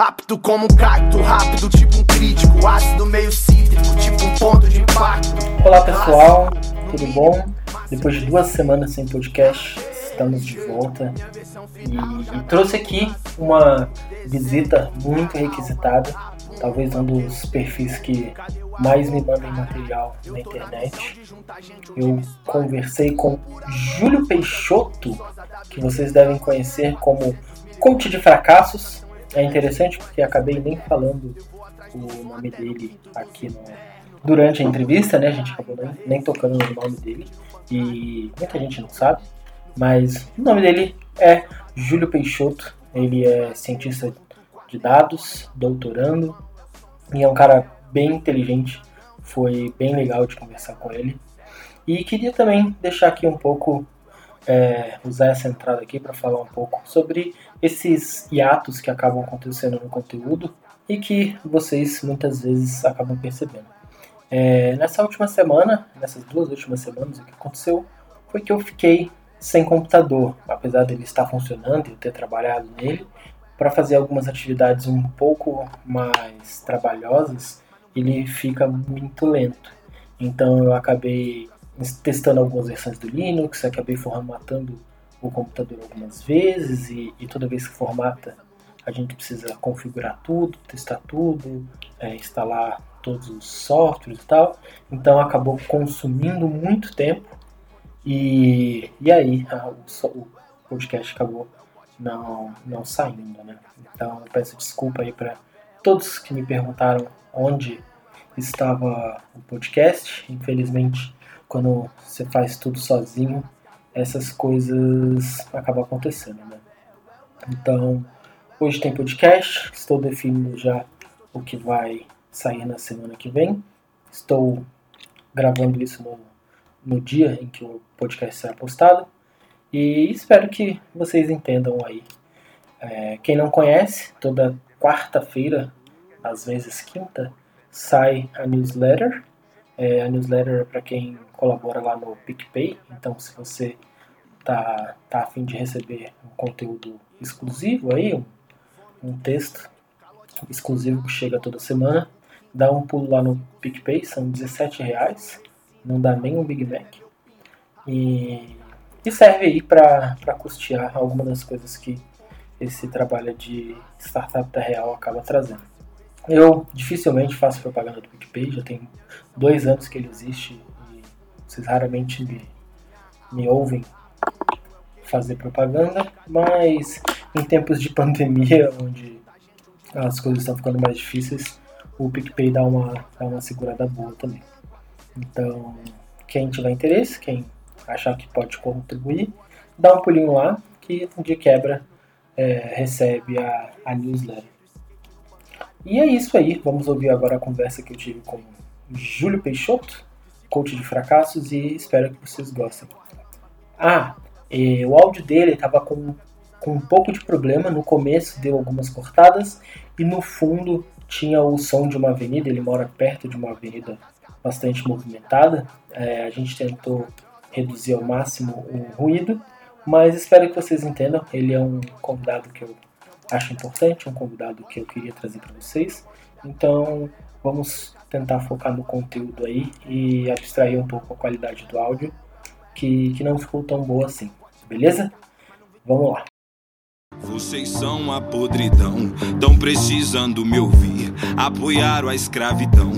Rápido como um cacto, rápido tipo um crítico, ácido meio cítrico, tipo um ponto de impacto. Olá pessoal, tudo bom? Depois de duas semanas sem podcast, estamos de volta e, e trouxe aqui uma visita muito requisitada, talvez um dos perfis que mais me mandem material na internet. Eu conversei com Júlio Peixoto, que vocês devem conhecer como coach de fracassos é interessante porque acabei nem falando o nome dele aqui no, durante a entrevista, né? A gente acabou nem, nem tocando no nome dele e muita gente não sabe, mas o nome dele é Júlio Peixoto. Ele é cientista de dados, doutorando e é um cara bem inteligente. Foi bem legal de conversar com ele. E queria também deixar aqui um pouco é, usar essa entrada aqui para falar um pouco sobre esses hiatos que acabam acontecendo no conteúdo e que vocês muitas vezes acabam percebendo. É, nessa última semana, nessas duas últimas semanas, o que aconteceu foi que eu fiquei sem computador, apesar dele estar funcionando e eu ter trabalhado nele, para fazer algumas atividades um pouco mais trabalhosas, ele fica muito lento. Então eu acabei testando algumas versões do Linux, acabei formatando o computador algumas vezes e, e toda vez que formata a gente precisa configurar tudo, testar tudo, é, instalar todos os softwares e tal. Então acabou consumindo muito tempo e, e aí a, o, o, podcast acabou não, não saindo, né? Então peço desculpa aí para todos que me perguntaram onde estava o podcast. Infelizmente quando você faz tudo sozinho, essas coisas acabam acontecendo, né? Então, hoje tem podcast, estou definindo já o que vai sair na semana que vem. Estou gravando isso no, no dia em que o podcast será postado e espero que vocês entendam aí. É, quem não conhece, toda quarta-feira, às vezes quinta, sai a newsletter é, a newsletter é para quem colabora lá no PicPay, então se você tá, tá afim de receber um conteúdo exclusivo aí, um, um texto exclusivo que chega toda semana, dá um pulo lá no PicPay, são 17 reais, não dá nem um Big Mac. E, e serve aí para custear algumas das coisas que esse trabalho de startup da Real acaba trazendo. Eu dificilmente faço propaganda do PicPay, já tem dois anos que ele existe e vocês raramente me, me ouvem fazer propaganda, mas em tempos de pandemia, onde as coisas estão ficando mais difíceis, o PicPay dá uma, dá uma segurada boa também. Então, quem tiver interesse, quem achar que pode contribuir, dá um pulinho lá, que de quebra é, recebe a, a newsletter. E é isso aí, vamos ouvir agora a conversa que eu tive com Júlio Peixoto, coach de fracassos, e espero que vocês gostem. Ah, o áudio dele estava com, com um pouco de problema, no começo deu algumas cortadas, e no fundo tinha o som de uma avenida, ele mora perto de uma avenida bastante movimentada, é, a gente tentou reduzir ao máximo o ruído, mas espero que vocês entendam, ele é um convidado que eu acho importante, um convidado que eu queria trazer para vocês. Então, vamos tentar focar no conteúdo aí e abstrair um pouco a qualidade do áudio, que, que não ficou tão boa assim, beleza? Vamos lá. Vocês são a podridão, tão precisando me ouvir. Apoiaram a escravidão,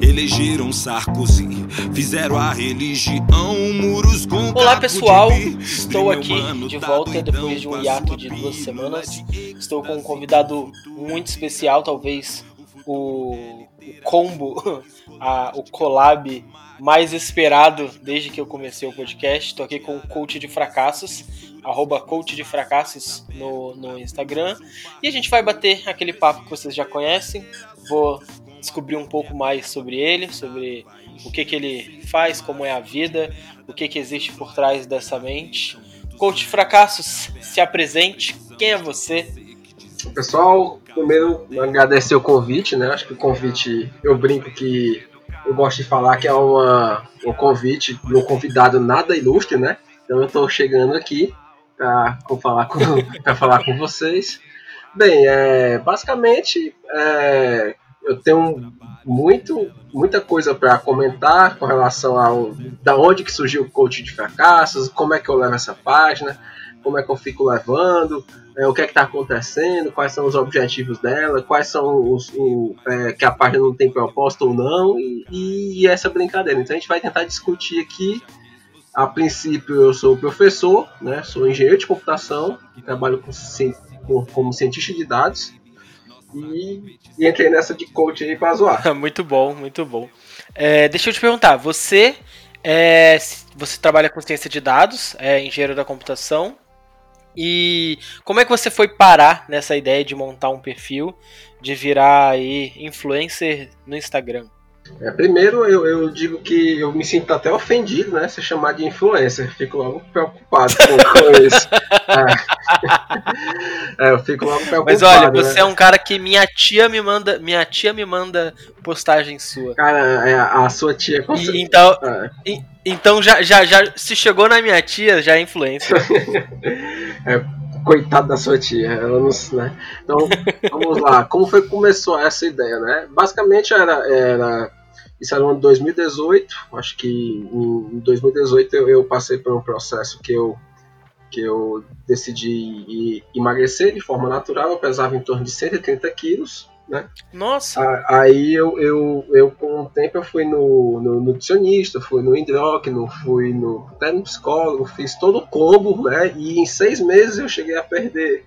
elegeram Sarkozy, fizeram a religião, muros com Olá pessoal, estou aqui de tá volta depois de um hiato de duas semanas. Estou com um convidado muito especial, talvez o, o combo, a, o collab mais esperado desde que eu comecei o podcast. Estou aqui com o coach de fracassos, arroba coach de fracassos no, no Instagram. E a gente vai bater aquele papo que vocês já conhecem. Vou descobrir um pouco mais sobre ele, sobre o que, que ele faz, como é a vida, o que, que existe por trás dessa mente. Coach fracassos, se apresente. Quem é você? Pessoal, primeiro agradecer o convite, né? Acho que o convite, eu brinco que eu gosto de falar que é uma, um convite de um convidado nada ilustre, né? Então eu estou chegando aqui para falar, com, falar com vocês. Bem, é, basicamente é, eu tenho muito, muita coisa para comentar com relação ao da onde que surgiu o coach de fracassos, como é que eu levo essa página, como é que eu fico levando, é, o que é que está acontecendo, quais são os objetivos dela, quais são os o, é, que a página não tem propósito ou não e, e, essa brincadeira. Então a gente vai tentar discutir aqui. A princípio eu sou professor, né, sou engenheiro de computação, trabalho com, com, como cientista de dados e, e, entrei nessa de coach aí pra zoar. muito bom, muito bom. É, deixa eu te perguntar, você é, você trabalha com ciência de dados, é engenheiro da computação, e como é que você foi parar nessa ideia de montar um perfil, de virar aí influencer no Instagram? É, primeiro, eu, eu, digo que eu me sinto até ofendido, né? Ser chamado de influencer. Fico logo preocupado com, com isso. É. é. eu fico logo preocupado. Mas olha, você né? é um cara que minha tia me manda, minha tia me manda postagem sua. Cara, é, a sua tia. Com e, então, é. e, então já, já, já se chegou na minha tia, já é influencer. é, coitado da sua tia, ela não, né? Então, vamos lá. Como foi que começou essa ideia, né? Basicamente era, era isso era no ano de 2018. Acho que em 2018 eu, eu passei por um processo que eu que eu decidi emagrecer de forma natural. Eu pesava em torno de 130 quilos né? Nossa! Aí eu, eu, eu com o tempo eu fui no, no nutricionista, fui no endócrino, fui no, até no psicólogo, fiz todo o combo, né? E em seis meses eu cheguei a perder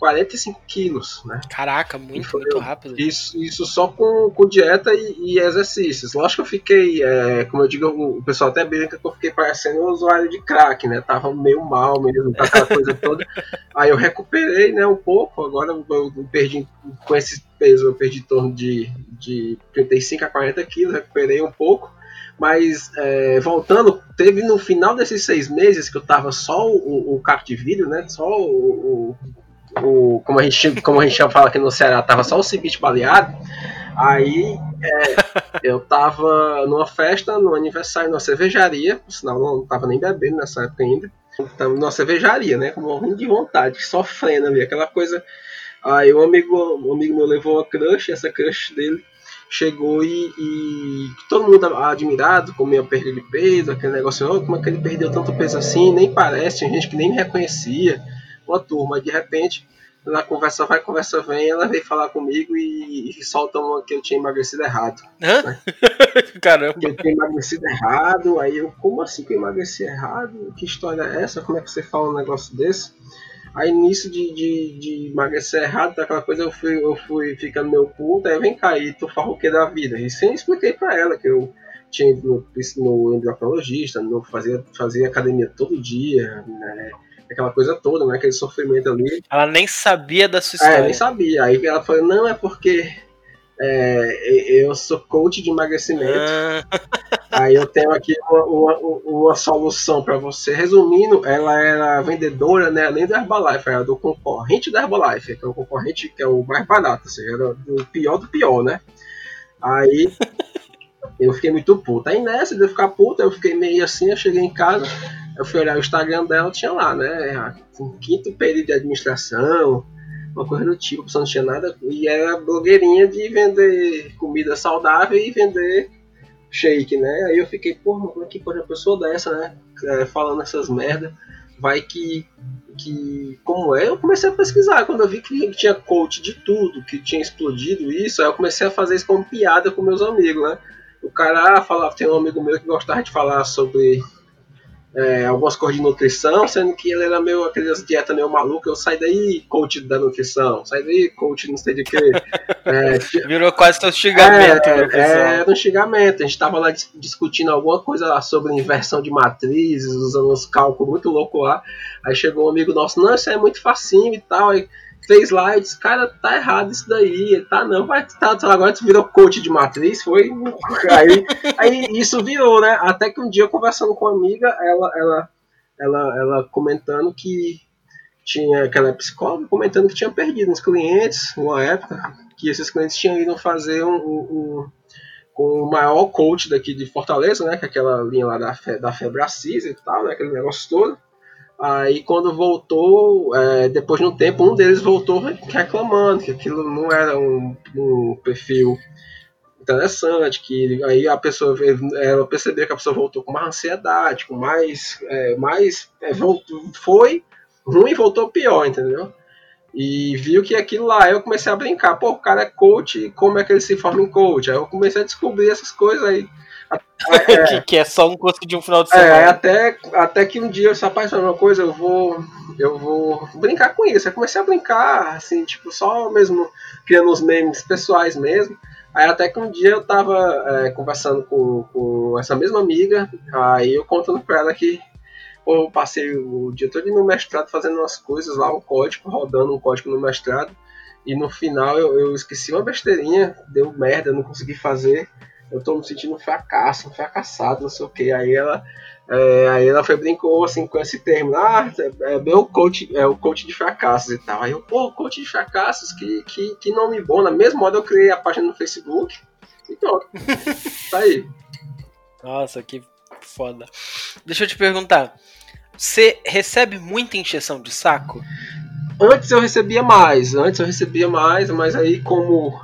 45 quilos, né? Caraca, muito, foi, muito rápido. Isso, isso só com, com dieta e, e exercícios. Lógico que eu fiquei, é, como eu digo, o pessoal até brinca que eu fiquei parecendo um usuário de crack, né? Tava meio mal mesmo, aquela coisa toda. Aí eu recuperei, né, um pouco. Agora eu, eu perdi, com esse peso, eu perdi em torno de, de 35 a 40 quilos, recuperei um pouco. Mas é, voltando, teve no final desses seis meses que eu tava só o, o de vidro, né? Só o, o o, como, a gente, como a gente fala aqui no Ceará, tava só o cibite baleado. Aí é, eu tava numa festa, no aniversário, numa cervejaria, por sinal não tava nem bebendo nessa época ainda. Tava numa cervejaria, né? Com morrendo de vontade, sofrendo ali, aquela coisa. Aí um amigo, um amigo meu levou uma crush, essa crush dele chegou e, e, todo mundo admirado com minha perda de peso, aquele negócio, oh, como é que ele perdeu tanto peso assim, nem parece, tinha gente que nem me reconhecia com a turma. De repente, na conversa vai, conversa vem, ela veio falar comigo e, e solta uma que eu tinha emagrecido errado. Hã? Né? Caramba. Que eu tinha emagrecido errado. Aí eu, como assim que eu emagreci errado? Que história é essa? Como é que você fala um negócio desse? Aí nisso de, de, de emagrecer errado, aquela coisa, eu fui, eu fui ficando meio puto, aí vem cair, tu fala o que da vida. E sem expliquei pra ela que eu tinha ido no, no endocrinologista, no, fazia, fazia academia todo dia, né? Aquela coisa toda, né? Aquele sofrimento ali. Ela nem sabia da sua história. É, nem sabia. Aí ela falou, não, é porque é, eu sou coach de emagrecimento. Ah. Aí eu tenho aqui uma, uma, uma solução para você. Resumindo, ela era vendedora, né, além da Herbalife, era do concorrente da Herbalife, que é o concorrente que é o mais barato, ou seja, era o pior do pior, né? Aí eu fiquei muito puto. Aí nessa de eu ficar puto, eu fiquei meio assim, eu cheguei em casa, eu fui olhar o Instagram dela, tinha lá, né? Um quinto período de administração, uma coisa do tipo, só não tinha nada. E era blogueirinha de vender comida saudável e vender shake, né? Aí eu fiquei, porra, como é que pode uma pessoa dessa, né? É, falando essas merda. Vai que, que. Como é? Eu comecei a pesquisar. Quando eu vi que tinha coach de tudo, que tinha explodido isso, aí eu comecei a fazer isso como piada com meus amigos, né? O cara falava, tem um amigo meu que gostava de falar sobre é, algumas coisas de nutrição, sendo que ele era meio aquelas dieta meio maluca, eu saí daí, coach da nutrição, sai daí, coach não sei de quê. É, Virou quase seu xingamento, é, né, Era um xingamento, a gente tava lá discutindo alguma coisa sobre inversão de matrizes, usando uns cálculos muito loucos lá, aí chegou um amigo nosso, não, isso é muito facinho e tal, aí fez slides, cara, tá errado isso daí, tá não, vai tá, agora tu virou coach de matriz, foi aí, aí isso virou, né? Até que um dia conversando com uma amiga, ela ela ela, ela comentando que tinha aquela psicóloga comentando que tinha perdido uns clientes uma época, que esses clientes tinham ido fazer um, um, um com o maior coach daqui de Fortaleza, né, que é aquela linha lá da, Fe, da Febracis e tal, né, aquele negócio todo. Aí quando voltou, é, depois de um tempo, um deles voltou reclamando que aquilo não era um, um perfil interessante, que aí a pessoa ela percebeu que a pessoa voltou com mais ansiedade, com mais. É, mais é, voltou, foi ruim e voltou pior, entendeu? E viu que aquilo lá, eu comecei a brincar, pô, o cara é coach, como é que ele se forma em coach? Aí eu comecei a descobrir essas coisas aí. É, que, que, é só um curso de um final de é, semana. É, até, até que um dia eu disse, rapaz, uma coisa, eu vou. Eu vou brincar com isso. Eu comecei a brincar, assim, tipo, só mesmo criando os memes pessoais mesmo. Aí até que um dia eu tava é, conversando com, com essa mesma amiga, aí eu contando pra ela que pô, eu passei o dia todo no mestrado fazendo umas coisas lá, um código, rodando um código no mestrado, e no final eu, eu esqueci uma besteirinha, deu merda, não consegui fazer, eu tô me sentindo um fracasso, um fracassado, não sei o que. Aí ela, é, aí ela foi brincou assim com esse termo, ah, é, é meu coach, é o coach de fracassos e tal. Aí eu, pô, coach de fracassos, que, que, que nome bom. Na mesma hora eu criei a página no Facebook e pronto. tá aí. Nossa, que foda. Deixa eu te perguntar. Você recebe muita encheção de saco? Antes eu recebia mais, antes eu recebia mais, mas aí como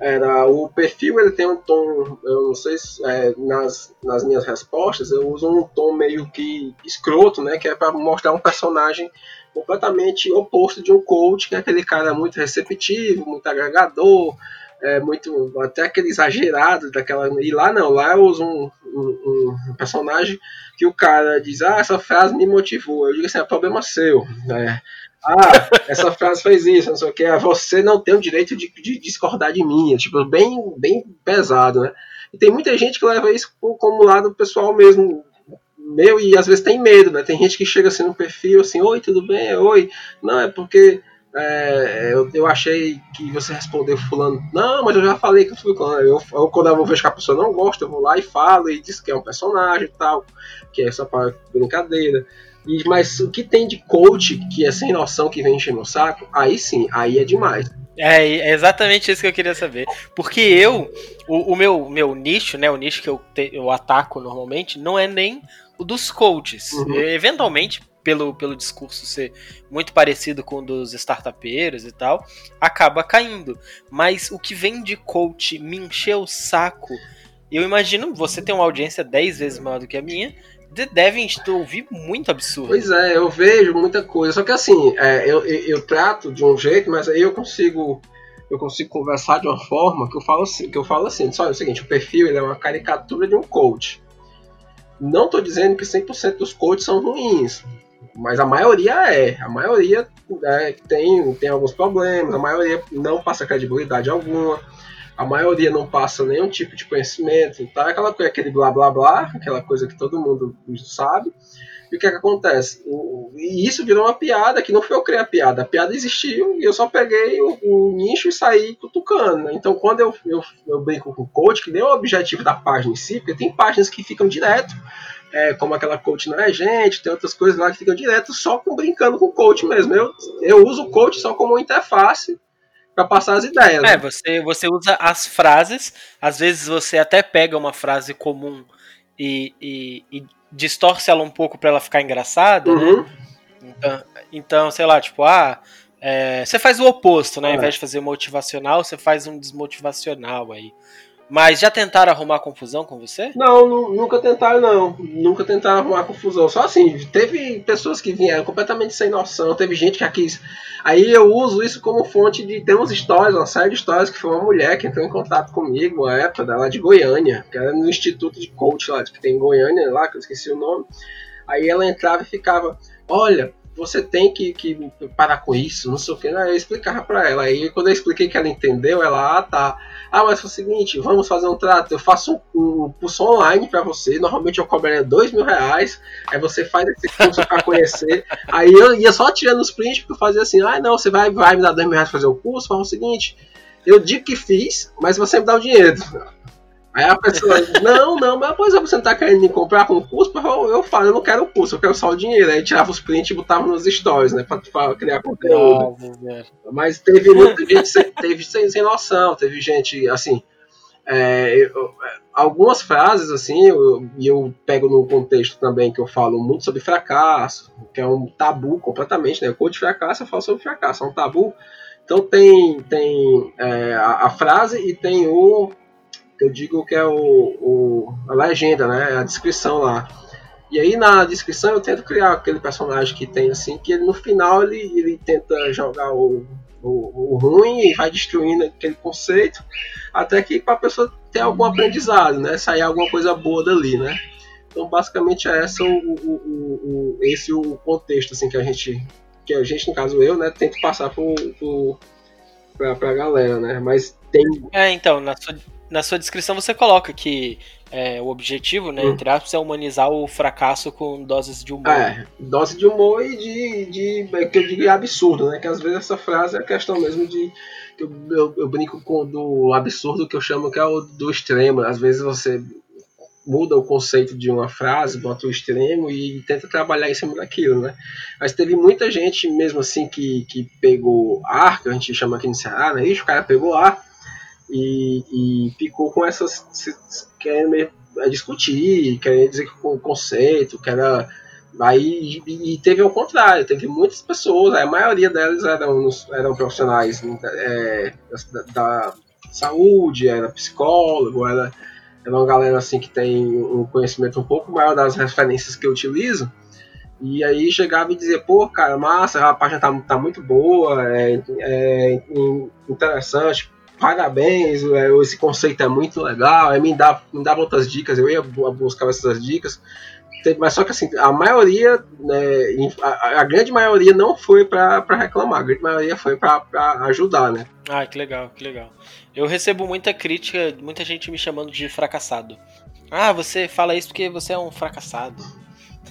era o perfil ele tem um tom, eu não sei se é, nas, nas minhas respostas eu uso um tom meio que escroto, né, que é para mostrar um personagem completamente oposto de um coach, que é aquele cara muito receptivo, muito agregador, é muito até aquele exagerado daquela e lá não, lá eu uso um, um, um personagem que o cara diz, ah, essa frase me motivou, eu digo assim, é problema seu, né? Ah, essa frase fez isso, não sei o que, ah, você não tem o direito de, de, discordar de mim, é, tipo, bem, bem pesado, né? E tem muita gente que leva isso como lado pessoal mesmo, meu, e às vezes tem medo, né? Tem gente que chega assim no perfil, assim, oi, tudo bem? Oi. Não, é porque é, eu, eu achei que você respondeu fulano. Não, mas eu já falei que eu fui fulano. Eu, eu, quando eu ver que a pessoa não gosta, eu vou lá e falo e diz que é um personagem e tal, que é só para brincadeira. E, mas o que tem de coach que é sem noção que vem encher meu saco, aí sim, aí é demais. É, é exatamente isso que eu queria saber. Porque eu, o, o meu, meu nicho, né, o nicho que eu, te, eu ataco normalmente, não é nem o dos coaches. Uhum. Eventualmente, pelo, pelo discurso ser muito parecido com o dos startupeiros e tal, acaba caindo. Mas o que vem de coach me encher o saco, eu imagino, você tem uma audiência 10 vezes maior do que a minha, devem ouvir muito absurdo. Pois é, eu vejo muita coisa. Só que assim, é, eu, eu, eu, trato de um jeito, mas aí eu consigo eu consigo conversar de uma forma que eu falo assim, que eu falo assim, só é o seguinte, o perfil ele é uma caricatura de um coach. Não estou dizendo que 100% dos coaches são ruins, mas a maioria é. A maioria é, tem, tem alguns problemas, a maioria não passa credibilidade alguma a maioria não passa nenhum tipo de conhecimento, tá? Aquela coisa, aquele blá blá blá, aquela coisa que todo mundo sabe. E o que, é que acontece? O, e isso virou uma piada que não foi eu criar a piada. A piada existiu e eu só peguei o, o nicho e saí cutucando. Né? Então, quando eu, eu, eu brinco com o coach, que nem o objetivo da página em si, porque tem páginas que ficam direto, é, como aquela coach não é gente, tem outras coisas lá que ficam direto só com brincando com o coach mesmo. Eu, eu uso o coach só como interface para passar as ideias. É, né? você, você usa as frases, às vezes você até pega uma frase comum e, e, e distorce ela um pouco para ela ficar engraçada, né? uhum. né? Então, então, sei lá, tipo, ah, é, você faz o oposto, né? Ao invés de fazer motivacional, você faz um desmotivacional aí. Mas já tentaram arrumar confusão com você? Não, nunca tentaram, não. Nunca tentaram arrumar confusão. Só assim, teve pessoas que vieram completamente sem noção, teve gente que quis. Aí eu uso isso como fonte de. Tem umas histórias, uma série de histórias que foi uma mulher que entrou em contato comigo, uma época dela de Goiânia, que era no Instituto de Coach lá, que tem em Goiânia lá, que eu esqueci o nome. Aí ela entrava e ficava: Olha, você tem que, que parar com isso, não sei o que. Eu explicava pra ela. Aí quando eu expliquei que ela entendeu, ela, ah, tá. Ah, mas foi o seguinte, vamos fazer um trato. Eu faço um, um curso online para você. Normalmente eu cobraria dois mil reais. Aí você faz esse curso para conhecer. aí eu ia só tirando os prints porque eu fazia assim, ah, não, você vai, vai me dar dois mil reais pra fazer o curso. Fala o seguinte, eu digo que fiz, mas você me dá o dinheiro. Aí a pessoa, não, não, mas pois é, você não tá querendo me comprar com custo? Eu, eu falo, eu não quero o custo, eu quero só o dinheiro. Aí tirava os prints e botava nos stories, né? Pra, pra criar conteúdo. mas teve muita gente sem, teve sem, sem noção, teve gente, assim. é, eu, algumas frases, assim, eu, eu pego no contexto também que eu falo muito sobre fracasso, que é um tabu completamente, né? O code de fracasso eu falo sobre fracasso, é um tabu. Então tem, tem é, a, a, frase e tem o eu digo que é o, o, a legenda, né? A descrição lá. E aí na descrição eu tento criar aquele personagem que tem assim, que ele, no final ele, ele tenta jogar o, o, o ruim e vai destruindo aquele conceito, até que para a pessoa ter algum aprendizado, né? Sair alguma coisa boa dali, né? Então basicamente é essa o, o, o, esse o contexto assim que a gente que a gente no caso eu, né, tento passar pro pra, pra galera, né? Mas tem É, então, na sua, na sua descrição você coloca que é, o objetivo, né, hum. entre aspas, é humanizar o fracasso com doses de humor. É, dose de humor e de, de é que eu digo absurdo, né? Que às vezes essa frase é questão mesmo de eu, eu, eu, brinco com do absurdo que eu chamo que é o do extremo. Às vezes você muda o conceito de uma frase, bota o extremo e tenta trabalhar em cima daquilo, né? Mas teve muita gente mesmo assim que, que pegou ar, que a gente chama aqui no Ceará, né? Ixi, o cara pegou ar e, e ficou com essas. querendo é, discutir, querendo dizer que o conceito, que era. Aí, e teve ao contrário, teve muitas pessoas, a maioria delas eram, eram profissionais é, da, da, saúde, era psicólogo, era, era uma galera assim que tem um conhecimento um pouco maior das referências que eu utilizo. E aí chegava e dizia, pô, cara, massa, a página tá, tá muito boa, é, é interessante, parabéns, é, esse conceito é muito legal, aí me dava, me dava outras dicas, eu ia buscar essas dicas, mas só que assim, a maioria, né, a, a grande maioria não foi para reclamar, a grande maioria foi para ajudar, né? Ah, que legal, que legal. Eu recebo muita crítica, muita gente me chamando de fracassado. Ah, você fala isso porque você é um fracassado.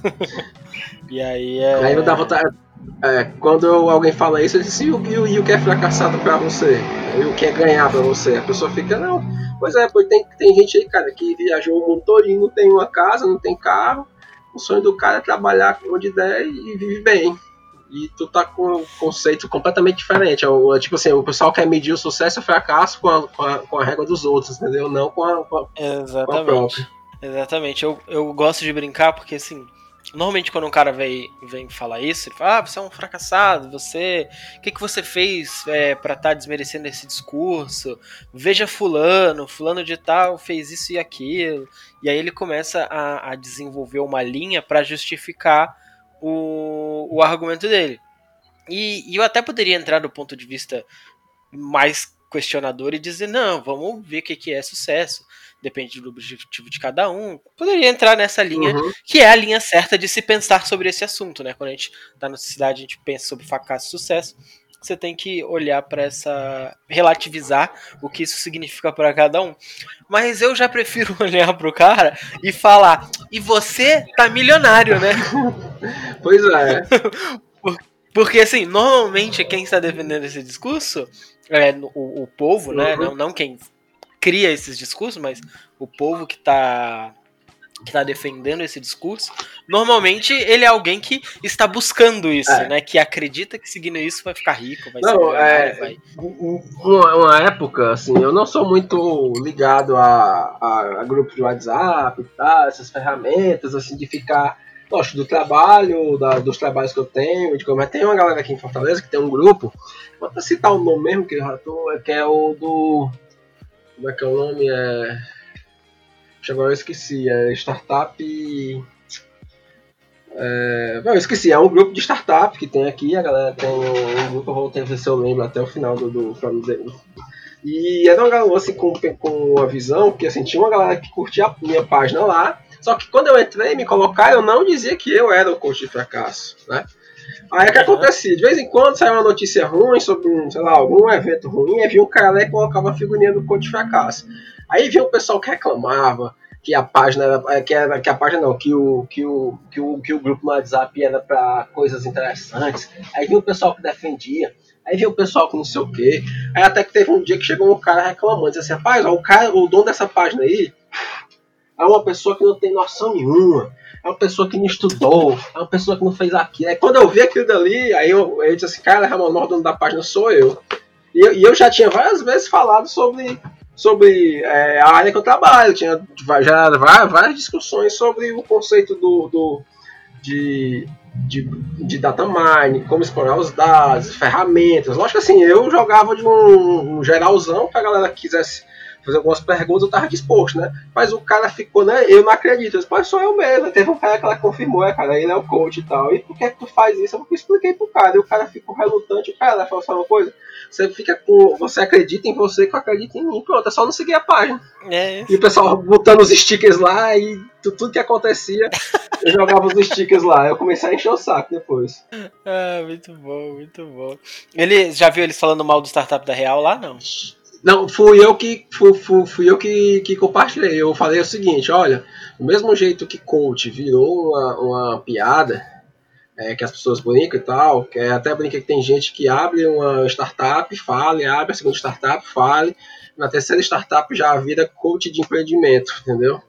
e aí é. Aí eu dá vontade, é, quando alguém fala isso, eu disse, e o, e o que é fracassado para você? E o que é ganhar para você? A pessoa fica, não. Pois é, pois tem, tem gente aí, cara, que viajou o mundo todinho, não tem uma casa, não tem carro. O sonho do cara é trabalhar onde der e vive bem. E tu tá com um conceito completamente diferente. É, é, tipo assim, o pessoal quer medir o sucesso e o fracasso com a, com a, com a régua dos outros, entendeu? Não com a, com a, Exatamente. Com a própria. Exatamente. Eu, eu gosto de brincar porque, assim, Normalmente quando um cara vem, vem falar isso, ele fala, ah, você é um fracassado, você. O que, que você fez é, para estar tá desmerecendo esse discurso? Veja fulano, fulano de tal fez isso e aquilo. E aí ele começa a, a desenvolver uma linha para justificar o, o argumento dele. E, e eu até poderia entrar do ponto de vista mais questionador e dizer, não, vamos ver o que, que é sucesso depende do objetivo de cada um. Poderia entrar nessa linha, uhum. que é a linha certa de se pensar sobre esse assunto, né? Quando a gente tá na sociedade, a gente pensa sobre fracasso e sucesso. Você tem que olhar para essa. relativizar o que isso significa para cada um. Mas eu já prefiro olhar pro cara e falar: e você tá milionário, né? pois é. Porque, assim, normalmente quem está defendendo esse discurso é o, o povo, né? Uhum. Não, não quem cria esses discursos, mas o povo que está que tá defendendo esse discurso, normalmente ele é alguém que está buscando isso, é. né? Que acredita que seguindo isso vai ficar rico, vai não, ser é, vai... Uma, uma, época, assim, eu não sou muito ligado a, a, a grupos de WhatsApp e tal, essas ferramentas, assim, de ficar. Gosto do trabalho, da, dos trabalhos que eu tenho, de como tem uma galera aqui em Fortaleza que tem um grupo, vou citar o nome mesmo que eu já tô, que é o do como é que é o nome? É. Agora eu esqueci. É Startup. É... Não, eu esqueci, é um grupo de startup que tem aqui, a galera tem um, grupo, eu vou ver se eu lembro até o final do, do E era uma galera assim com, com uma visão, que assim, tinha uma galera que curtia a minha página lá, só que quando eu entrei me colocar, eu não dizia que eu era o coach de fracasso, né? Aí o que acontecia? De vez em quando saía uma notícia ruim sobre, um, sei lá, algum evento ruim, aí vinha um cara lá e colocava a figurinha do coach fracasso. Aí vinha o pessoal que reclamava que a página era, é, que, era, que a página não, que o, que o, que o, que o grupo no WhatsApp era para coisas interessantes. Aí vinha o pessoal que defendia. Aí vinha o pessoal com não sei o quê. Aí até que teve um dia que chegou um cara reclamando, disse assim, rapaz, ó, o cara, o dono dessa página aí é uma pessoa que não tem noção nenhuma é uma pessoa que não estudou, é uma pessoa que não fez aquilo. Aí quando eu vi aquilo dali, aí eu, eu disse assim, cara, Ramon, o dono da página sou eu. E, eu. e eu já tinha várias vezes falado sobre sobre é, a área que eu trabalho. Tinha já várias discussões sobre o conceito do, do de, de, de data mining, como explorar os dados, ferramentas. Lógico que assim, eu jogava de um, um geralzão para a galera que quisesse fazer algumas perguntas, eu tava disposto, né? Mas o cara ficou, né? Eu não acredito. Eu disse, sou eu mesmo. Teve um cara que ela confirmou, é, cara, ele é o coach e tal. E por que, é que tu faz isso? Eu expliquei pro cara. E o cara ficou relutante. O cara falou só uma coisa. Você fica com. Você acredita em você que eu acredito em mim. Pronto, é só não seguir a página. É. E o pessoal botando os stickers lá e tudo que acontecia, eu jogava os stickers lá. Eu comecei a encher o saco depois. Ah, muito bom, muito bom. Ele já viu eles falando mal do startup da Real lá, não? Não, fui eu que fui, fui, fui eu que, que, compartilhei. Eu falei o seguinte, olha, do mesmo jeito que coach virou uma, uma piada, é, que as pessoas brincam e tal, que é, até brinca que tem gente que abre uma startup, fale, abre a segunda startup, fale, na terceira startup já vira coach de empreendimento, entendeu?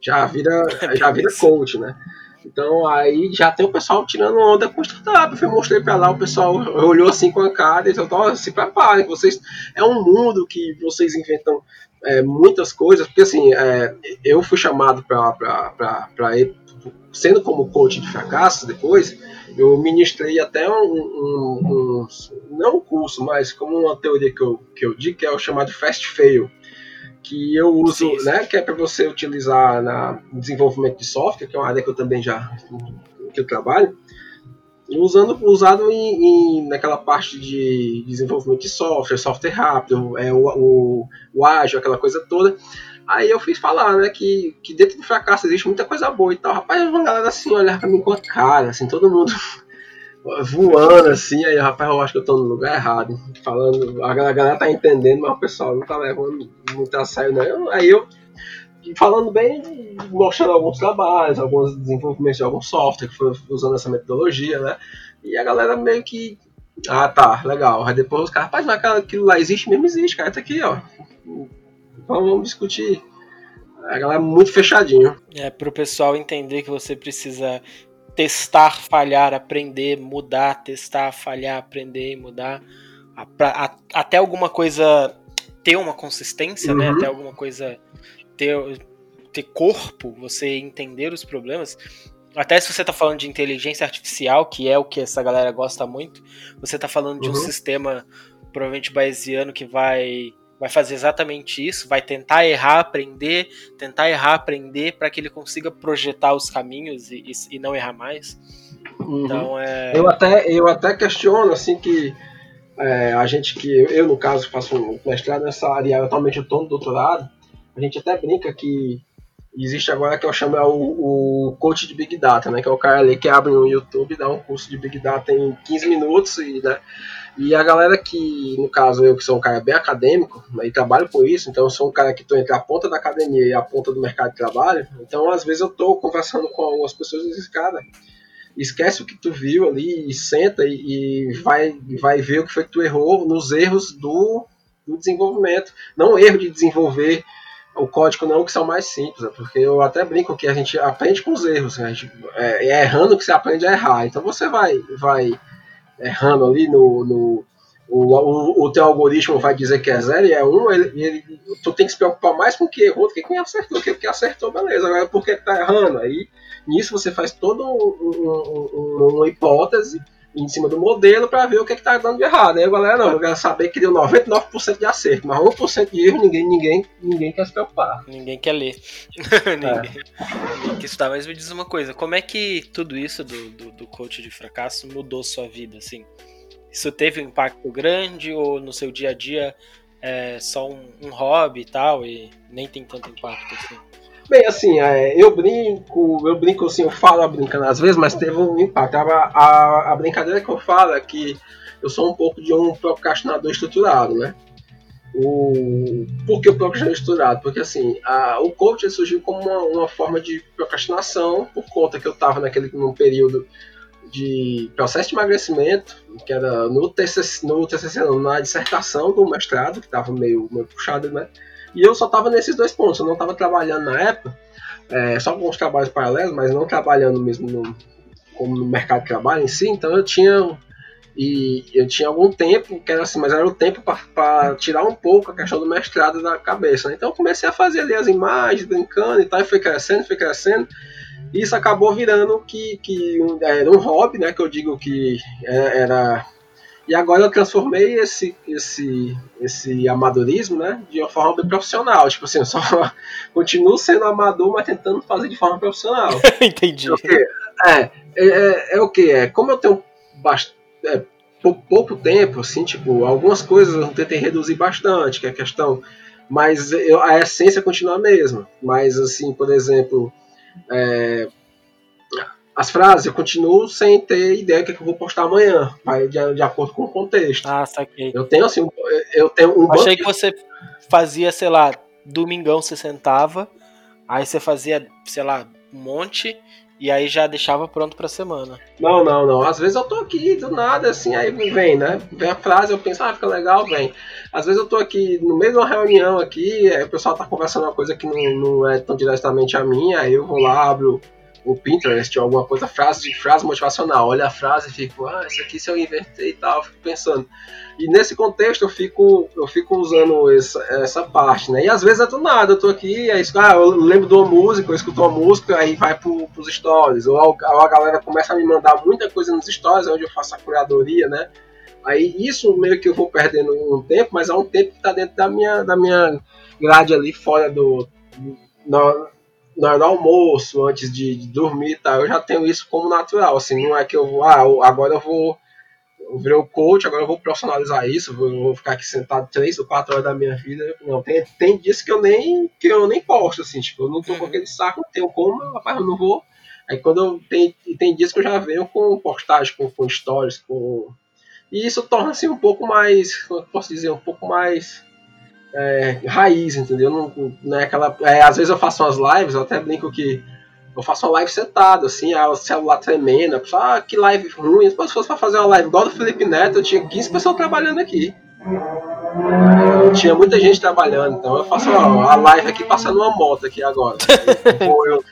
Já vira, já vira coach, né? Então aí já tem o pessoal tirando onda com startup. Eu mostrei para lá, o pessoal olhou assim com a cara e falou: se preparem, vocês. É um mundo que vocês inventam é, muitas coisas, porque assim, é, eu fui chamado para sendo como coach de fracasso depois, eu ministrei até um, um, um, não um curso, mas como uma teoria que eu, que eu digo, que é o chamado Fast Fail que eu uso, Sim. né, que é para você utilizar na desenvolvimento de software, que é uma área que eu também já que eu trabalho, usando usado em, em, naquela parte de desenvolvimento de software, software rápido, é o, o, o ágil, aquela coisa toda. Aí eu fiz falar, né, que, que dentro do fracasso existe muita coisa boa e tal. Rapaz, uma galera assim olhar pra mim com a cara, assim, todo mundo voando assim, aí rapaz, eu acho que eu tô no lugar errado. Falando, a galera tá entendendo, mas o pessoal não tá levando muito a sério, não. Aí eu, falando bem, mostrando alguns trabalhos, alguns desenvolvimentos de algum software que foi usando essa metodologia, né? E a galera meio que. Ah, tá, legal. Aí depois os caras, rapaz, mas aquilo lá existe mesmo, existe, cara, tá aqui, ó. Vamos, vamos discutir. A galera é muito fechadinho. É, pro pessoal entender que você precisa testar, falhar, aprender, mudar, testar, falhar, aprender, mudar, a, a, até alguma coisa ter uma consistência, né? uhum. né? Até alguma coisa ter, ter corpo, você entender os problemas. Até se você está falando de inteligência artificial, que é o que essa galera gosta muito, você está falando de um uhum. sistema provavelmente bayesiano que vai vai fazer exatamente isso, vai tentar errar, aprender, tentar errar, aprender para que ele consiga projetar os caminhos e, e, e não errar mais. Uhum. Então é. Eu até, eu até questiono assim que é, a gente que eu no caso faço um mestrado nessa área, atualmente eu estou no doutorado, a gente até brinca que existe agora que eu chamo é o, o coach de Big Data, né? Que é o cara ali que abre no YouTube, dá um curso de Big Data em 15 minutos e, né, e a galera que, no caso, eu que sou um cara bem acadêmico, né, e trabalho com isso, então sou um cara que estou entre a ponta da academia e a ponta do mercado de trabalho, então às vezes eu estou conversando com algumas pessoas e diz, cara, esquece o que tu viu ali e senta e, e vai, vai ver o que foi que tu errou nos erros do, do desenvolvimento. Não erro de desenvolver o código não que são mais simples, né? porque eu até brinco que a gente aprende com os erros, né? gente, é, é, errando que você aprende a errar. Então você vai, vai errando ali no, no o, o, o, teu algoritmo vai dizer que é zero e é um, ele, ele, tu tem que se preocupar mais com o que errou do que quem acertou, porque que acertou, beleza, agora por que tá errando? Aí nisso você faz toda um, um, uma hipótese em cima do modelo para ver o que é está dando de errado. Aí a galera não, eu quero saber que deu 99% de acerto, mas 1% de erro ninguém, ninguém, ninguém quer se preocupar. Ninguém quer ler. ninguém, é. ninguém quer estudar. Mas me diz uma coisa, como é que tudo isso do, do, do coach de fracasso mudou sua vida, assim? Isso teve um impacto grande ou no seu dia a dia é só um, um hobby e tal e nem tem tanto impacto assim? Bem, assim, é, eu brinco, eu brinco assim, eu falo brincando às vezes, mas teve um impacto. A, a, a, brincadeira que eu falo é que eu sou um pouco de um procrastinador estruturado, né? O, por que o procrastinador estruturado? Porque assim, a, o coach surgiu como uma, uma, forma de procrastinação, por conta que eu estava naquele num período de processo de emagrecimento, que era no TCC, no TCC não, na dissertação do mestrado, que estava meio, meio puxado, né? E eu só estava nesses dois pontos. Eu não estava trabalhando na época, é, só com os trabalhos paralelos, mas não trabalhando mesmo no, como no mercado de trabalho em si. Então eu tinha E eu tinha algum tempo, que era assim, mas era o tempo para tirar um pouco a questão do mestrado da cabeça. Né? Então eu comecei a fazer ali as imagens, brincando e tal, e foi crescendo, foi crescendo. E isso acabou virando que, que era um hobby, né? Que eu digo que é, era. E agora eu transformei esse, esse, esse amadorismo, né? De uma forma bem profissional. Tipo assim, eu só continuo sendo amador, mas tentando fazer de forma profissional. Entendi. É, é, é, é o que? É, como eu tenho bastante. É, pouco, pouco tempo, assim, tipo, algumas coisas eu tentei reduzir bastante, que é a questão. Mas eu, a essência continua a mesma. Mas, assim, por exemplo, é, as frases eu continuo sem ter ideia do que, é que eu vou postar amanhã, vai de, de, acordo com o contexto. Ah, saquei. Eu tenho assim, eu tenho um Achei que você fazia, sei lá, domingão você sentava, aí você fazia, sei lá, um monte e aí já deixava pronto pra semana. Não, não, não. Às vezes eu tô aqui do nada, assim, aí vem, né? Vem a frase, eu penso, ah, fica legal, vem. Às vezes eu tô aqui no meio de uma reunião aqui, aí o pessoal tá conversando uma coisa que não, não é tão diretamente a minha, aí eu vou lá, abro o Pinterest ou alguma coisa, frase frase motivacional. Olha a frase e fico, ah, isso aqui se eu inverter e tal, fico pensando. E nesse contexto eu fico, eu fico usando essa, essa parte, né? E às vezes é do nada, eu tô aqui, aí, ah, eu lembro de uma música, eu escuto uma música, aí vai pro, pros stories. Ou a, ou a galera começa a me mandar muita coisa nos stories, onde eu faço a curadoria, né? Aí isso meio que eu vou perdendo um tempo, mas é um tempo que está dentro da minha, da minha grade ali, fora do. Na hora do almoço, antes de, de dormir tá? eu já tenho isso como natural. Assim, não é que eu vou, ah, agora eu vou eu virei o coach, agora eu vou profissionalizar isso, vou, vou ficar aqui sentado três ou quatro horas da minha vida. Não, tem, tem dias que eu nem que eu nem posto, assim, tipo, eu não tô com uhum. aquele saco, não tenho como, rapaz, eu não vou. Aí quando eu tem, tem dias que eu já venho com postagem, com, com stories, com. E isso torna assim um pouco mais, como eu posso dizer, um pouco mais é, raiz, entendeu? Não, não é aquela. É, às vezes eu faço umas lives, eu até brinco que eu faço uma live sentado, assim, o celular tremendo, a pessoa, ah, que live ruim. Se fosse pra fazer uma live igual do Felipe Neto, eu tinha 15 pessoas trabalhando aqui. Eu tinha muita gente trabalhando, então eu faço a live aqui passando uma moto aqui agora. eu...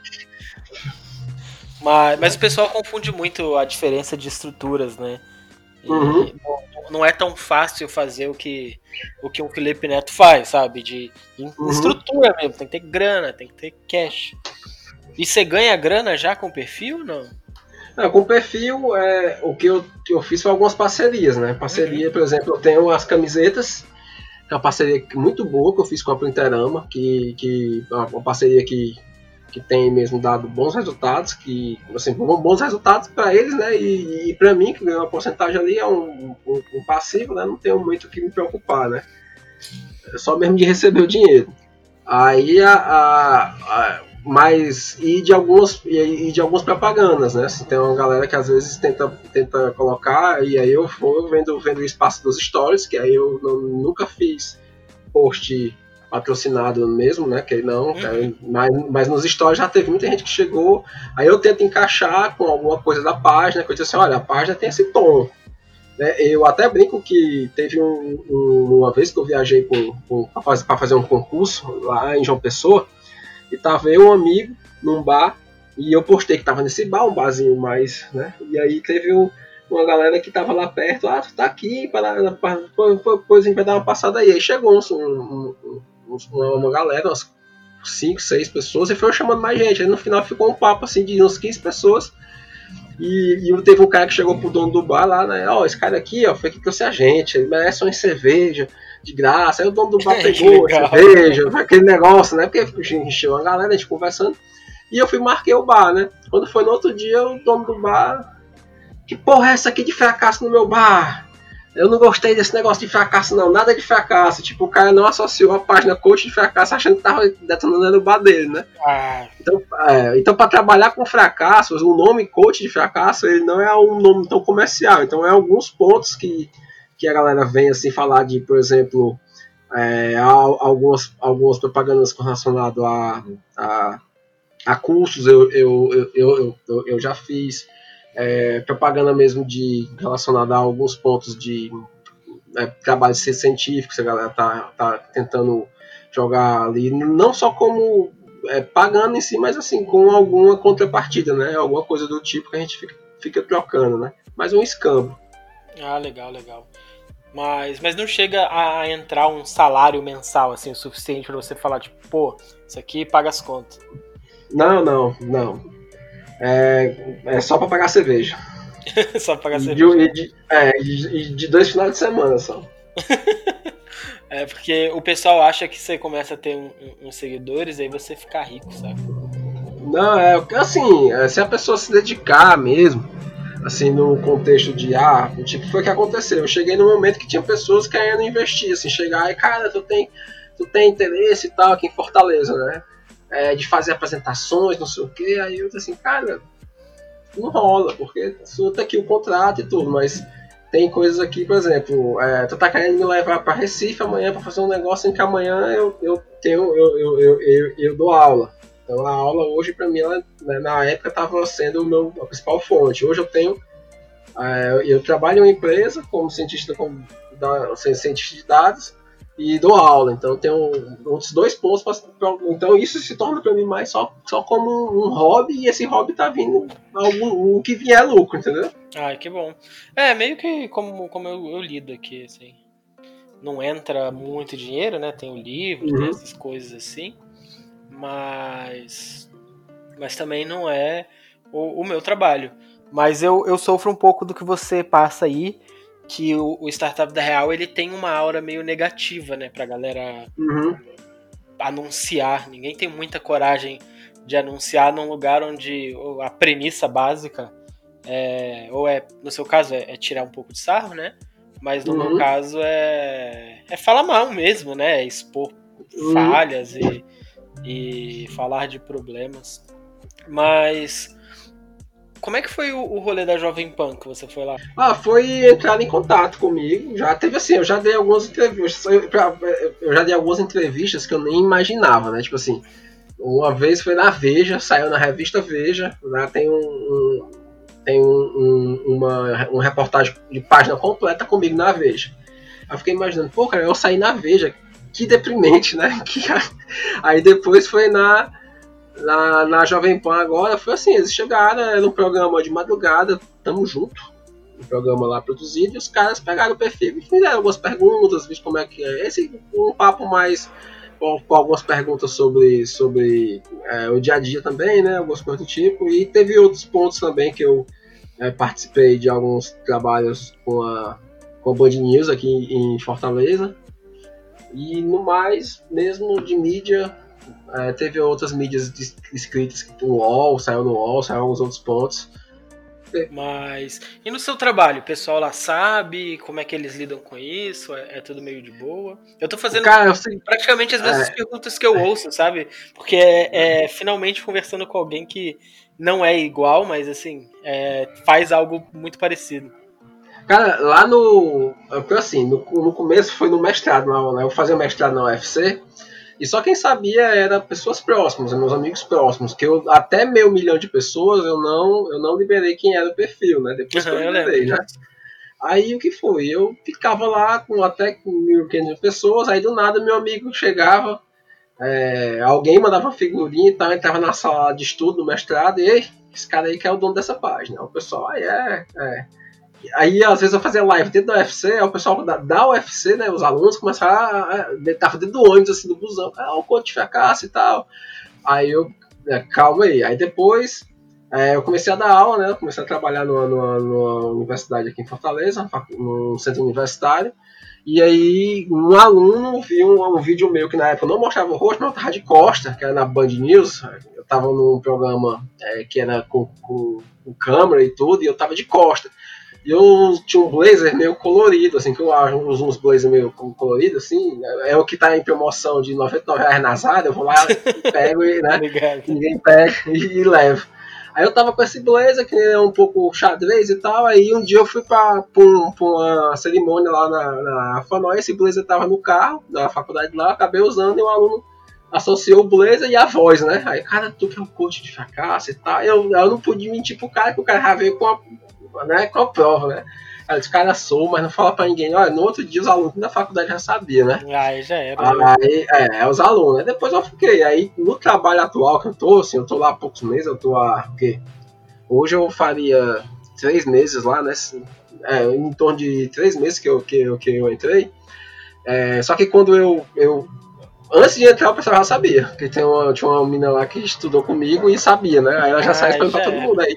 mas, mas o pessoal confunde muito a diferença de estruturas, né? Uhum. Não, é tão fácil fazer o que, o que um Felipe Neto faz, sabe? De uhum. estrutura mesmo, tem que ter grana, tem que ter cash. E você ganha grana já com o perfil ou não? Não, com o perfil, é, o que eu, que eu fiz foi algumas parcerias, né? Parceria, uhum. por exemplo, eu tenho as camisetas, que é uma parceria muito boa que eu fiz com a Printerama, que, que é uma parceria que que tem mesmo dado bons resultados, que assim, bons resultados para eles, né? E, e para mim, que ganhou uma porcentagem ali, é um, um, um, passivo, né? Não tenho muito o que me preocupar, né? É só mesmo de receber o dinheiro. Aí a, a, a mas e de algumas e de algumas propagandas, né? Assim, tem uma galera que às vezes tenta, tenta colocar e aí eu vou vendo vendo o espaço dos stories, que aí eu não, nunca fiz post patrocinado mesmo, né? Que não, uhum. mas, mas nos stories já teve muita gente que chegou. Aí eu tento encaixar com alguma coisa da página, que eu disse assim, olha, a página tem esse tom. Né? Eu até brinco que teve um, um, uma vez que eu viajei para fazer, fazer um concurso lá em João Pessoa, e tava eu um amigo num bar, e eu postei que tava nesse bar, um barzinho mais, né? E aí teve um, uma galera que tava lá perto, ah, tu tá aqui, para, para, depois a gente vai dar uma passada aí. Aí chegou um, um, uma, uma galera, umas 5, 6 pessoas, e foi chamando mais gente. Aí no final ficou um papo assim de uns 15 pessoas. E, e teve um cara que chegou pro dono do bar lá, né? Ó, oh, esse cara aqui, ó, foi que trouxe a gente, ele merece uma cerveja de graça. Aí o dono do bar pegou a cerveja, aquele negócio, né? Porque encheu a galera, a gente conversando. E eu fui marquei o bar, né? Quando foi no outro dia, o dono do bar. Que porra é essa aqui de fracasso no meu bar? Eu não gostei desse negócio de fracasso, não, nada de fracasso. Tipo, o cara não associou a página coach de fracasso achando que tava detonando o bar dele, né? Ah. Então, é, então para trabalhar com fracassos, o nome coach de fracasso, ele não é um nome tão comercial. Então, é alguns pontos que, que a galera vem assim falar de, por exemplo, é, algumas, algumas propagandas relacionadas a, a, a cursos eu, eu, eu, eu, eu, eu já fiz é, propaganda mesmo de relacionada a alguns pontos de é, trabalhos científicos, a galera tá, tá tentando jogar ali, não só como é, pagando em si, mas assim, com alguma contrapartida, né? Alguma coisa do tipo que a gente fica, fica trocando, né? Mas um escambo. Ah, legal, legal. Mas, mas não chega a entrar um salário mensal assim o suficiente para você falar tipo, pô, isso aqui paga as contas. Não, não, não. É, é só para pagar cerveja. só pra pagar cerveja. De, de, é, de, de dois finais de semana só. é porque o pessoal acha que você começa a ter uns um, um seguidores aí você fica rico, sabe? Não, é assim, é, se a pessoa se dedicar mesmo, assim, no contexto de, ah, tipo, foi o que aconteceu. Eu cheguei no momento que tinha pessoas querendo investir, assim, chegar e, cara, tu tem, tu tem interesse e tal aqui em Fortaleza, né? É, de fazer apresentações, não sei o que, aí eu disse assim, cara, não rola, porque tá aqui o contrato e tudo, mas tem coisas aqui, por exemplo, é, tu tá querendo me levar para Recife amanhã para fazer um negócio em que amanhã eu, eu tenho, eu, eu, eu, eu, eu dou aula. Então a aula hoje para mim, ela, né, na época estava sendo o meu, a principal fonte. Hoje eu tenho, é, eu trabalho em uma empresa como cientista, como da, cientista de dados e dou aula. Então tenho uns dois pontos. Pra, pra, então isso se torna para mim mais só, só como um, um, hobby e esse hobby tá vindo algum, o que vier lucro, entendeu? Ah, que bom. É meio que como, como eu, eu lido aqui, assim. Não entra muito dinheiro, né? Tem o livro, uhum. tem essas coisas assim mas mas também não é o, o, meu trabalho. Mas eu, eu sofro um pouco do que você passa aí, que o, o Startup da Real ele tem uma aura meio negativa, né, pra galera uhum. anunciar. Ninguém tem muita coragem de anunciar num lugar onde a premissa básica é, ou é, no seu caso, é, é tirar um pouco de sarro, né? Mas no uhum. meu caso é, é falar mal mesmo, né? É expor uhum. falhas e e falar de problemas. Mas como é que foi o, o rolê da Jovem Pan que você foi lá? Ah, foi entrar em contato comigo. Já teve assim, eu já dei algumas entrevistas. Eu, eu já dei algumas entrevistas que eu nem imaginava, né? Tipo assim, uma vez foi na Veja, saiu na revista Veja, lá tem um, um tem um, um, uma, uma reportagem de página completa comigo na Veja. Aí eu fiquei imaginando, pô, cara, eu saí na Veja, que deprimente, né? Que, aí depois foi na, na, na Jovem Pan agora, foi assim, eles chegaram, era um programa de madrugada, tamo junto, um programa lá produzido, e os caras pegaram o perfil e fizeram algumas perguntas, visto como é que é. Esse um papo mais com, com algumas perguntas sobre, sobre é, o dia a dia também, né? Algumas coisas do tipo. E teve outros pontos também que eu é, participei de alguns trabalhos com a, com a Band News aqui em Fortaleza. E no mais, mesmo de mídia, é, teve outras mídias escritas, o UOL, saiu no UOL, saiu alguns outros pontos. Mas. E no seu trabalho, o pessoal lá sabe como é que eles lidam com isso? É, é tudo meio de boa? Eu tô fazendo Cara, sei, praticamente as mesmas é, perguntas que eu ouço, sabe? Porque é, é, finalmente conversando com alguém que não é igual, mas assim, é, faz algo muito parecido. Cara, lá no. Assim, no, no começo foi no mestrado, né? Eu fazia mestrado na UFC. E só quem sabia era pessoas próximas, meus amigos próximos, que eu até meio milhão de pessoas eu não eu não liberei quem era o perfil, né? Depois uhum, que eu liberei, eu né? Aí o que foi? Eu ficava lá com até mil quinhentas pessoas, aí do nada meu amigo chegava, é, alguém mandava figurinha e tal, entrava na sala de estudo, no mestrado, e esse cara aí que é o dono dessa página. O pessoal, ah, é, é. Aí, às vezes, eu fazia live dentro da UFC, aí o pessoal da, da UFC, né, os alunos, começaram a. Tava dentro do ônibus, assim, do busão, ah, o de fracasso e tal. Aí eu, é, calma aí. Aí depois, é, eu comecei a dar aula, né, comecei a trabalhar numa, numa, numa universidade aqui em Fortaleza, num centro universitário. E aí, um aluno viu um, um, vídeo meu que na época não mostrava o rosto, mas eu tava de costa, que era na Band News. Eu tava num programa é, que era com, com, com câmera e tudo, e eu tava de costa. E eu tinha um blazer meio colorido, assim, que eu uso uns blazers meio coloridos, assim. É o que tá em promoção de 99 reais na Zara, eu vou lá, pego e, né? ninguém pega e, e levo. Aí eu tava com esse blazer, que é um pouco xadrez e tal. Aí um dia eu fui pra, pra, um, pra uma cerimônia lá na, na Fanói, esse blazer tava no carro da faculdade lá, acabei usando e o aluno associou o blazer e a voz, né? Aí, cara, tu que é um coach de fracasso e tal. Eu, eu não pude mentir pro cara, que o cara já veio com a né, a prova, né? Aí os caras sou, mas não fala pra ninguém. Olha, no outro dia os alunos da faculdade já sabiam, né? Aí já era. Aí, é, é, os alunos. Aí depois eu fiquei. Aí no trabalho atual que eu tô, assim, eu tô lá há poucos meses, eu tô há. quê? Hoje eu faria três meses lá, né? é, em torno de três meses que eu, que eu, que eu entrei. É, só que quando eu, eu. Antes de entrar, o pessoal já sabia. Que tem uma, tinha uma menina lá que estudou comigo e sabia, né? Aí ela já ah, sai explicando pra todo mundo. Aí,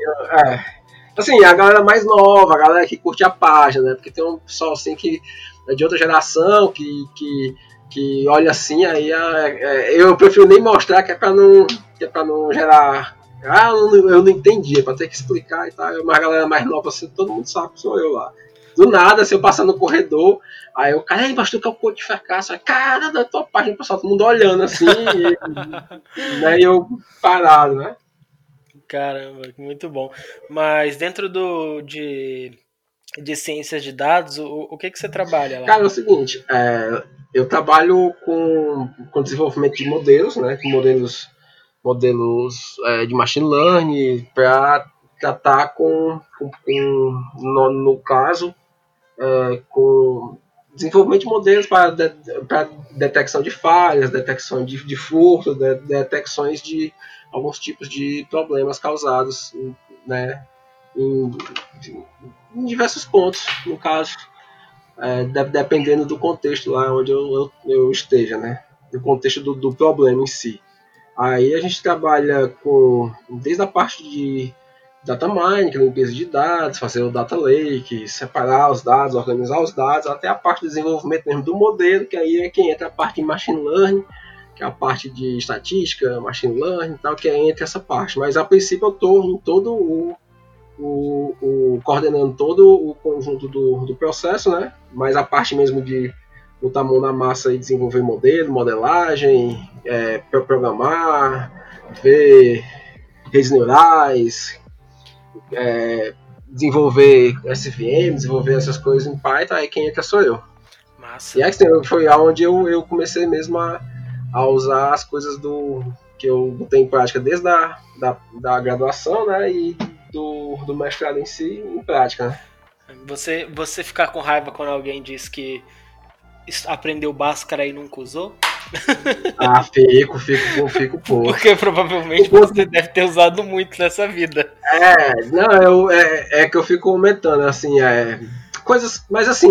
é. Assim, a galera mais nova, a galera que curte a página, né? Porque tem um pessoal assim que é de outra geração, que, que, que olha assim, aí é, eu prefiro nem mostrar que é pra não, que é pra não gerar ah, eu não, eu não entendi, é pra ter que explicar e tal. Uma galera mais nova assim, todo mundo sabe que sou eu lá. Do nada, assim, eu passando no corredor, aí eu, cara, pastor, que é o coach de fracasso. Aí, cara, da tua página, pessoal, todo mundo olhando assim, e, né, e eu parado, né? Caramba, muito bom. Mas dentro do de, de ciências de dados, o, o que, que você trabalha lá? Cara, é o seguinte, é, eu trabalho com, com desenvolvimento de modelos, né? Modelos modelos é, de machine learning para tratar com, com, com no, no, caso, é, com desenvolvimento de modelos para, de, para detecção de falhas, detecção de, de furto, de, detecções de alguns tipos de problemas causados né, em, em diversos pontos, no caso, é, dependendo do contexto lá onde eu, eu, eu esteja, né, do contexto do, do problema em si. Aí a gente trabalha com desde a parte de data mining, limpeza de dados, fazer o data lake, separar os dados, organizar os dados, até a parte de desenvolvimento mesmo do modelo, que aí é quem entra a parte de machine learning, que é a parte de estatística, machine learning e tal, que é entre essa parte. Mas a princípio eu estou em todo o, o, o, coordenando todo o conjunto do, do processo, né? Mas a parte mesmo de botar a mão na massa e desenvolver modelo, modelagem, é, programar, ver redes neurais, é, desenvolver SVM, desenvolver essas coisas em Python, aí quem entra sou eu. Massa. E aí foi aonde eu, eu comecei mesmo a, a usar as coisas do que eu botei em prática desde a da, da graduação, né, e do, do mestrado em si em prática, né? Você, você ficar com raiva quando alguém diz que aprendeu Bhaskara e nunca usou? Ah, fico, fico, fico pouco. Porque provavelmente você deve ter usado muito nessa vida. É, não, eu, é, é que eu fico comentando, assim, é, coisas. Mas assim,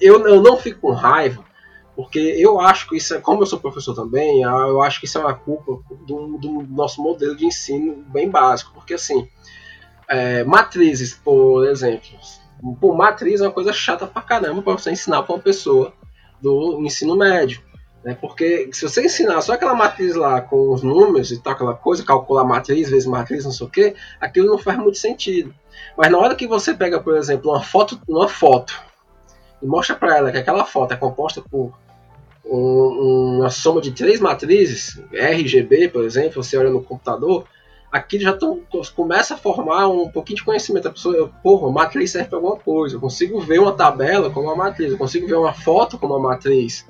eu, eu não fico com raiva, porque eu acho que isso é, como eu sou professor também, ah, eu acho que isso é uma culpa do, do nosso modelo de ensino bem básico. Porque assim, é, matrizes, por exemplo. Pô, matriz é uma coisa chata pra caramba pra você ensinar pra uma pessoa do ensino médio. Né? Porque se você ensinar só aquela matriz lá com os números e tal, aquela coisa, calcular matriz vezes matriz, não sei o que, aquilo não faz muito sentido. Mas na hora que você pega, por exemplo, uma foto, uma foto e mostra para ela que aquela foto é composta por um, uma soma de três matrizes, RGB, por exemplo, você olha no computador, aqui já tão, começa a formar um pouquinho de conhecimento. A pessoa, porra, matriz serve para alguma coisa. Eu consigo ver uma tabela como uma matriz, eu consigo ver uma foto como uma matriz.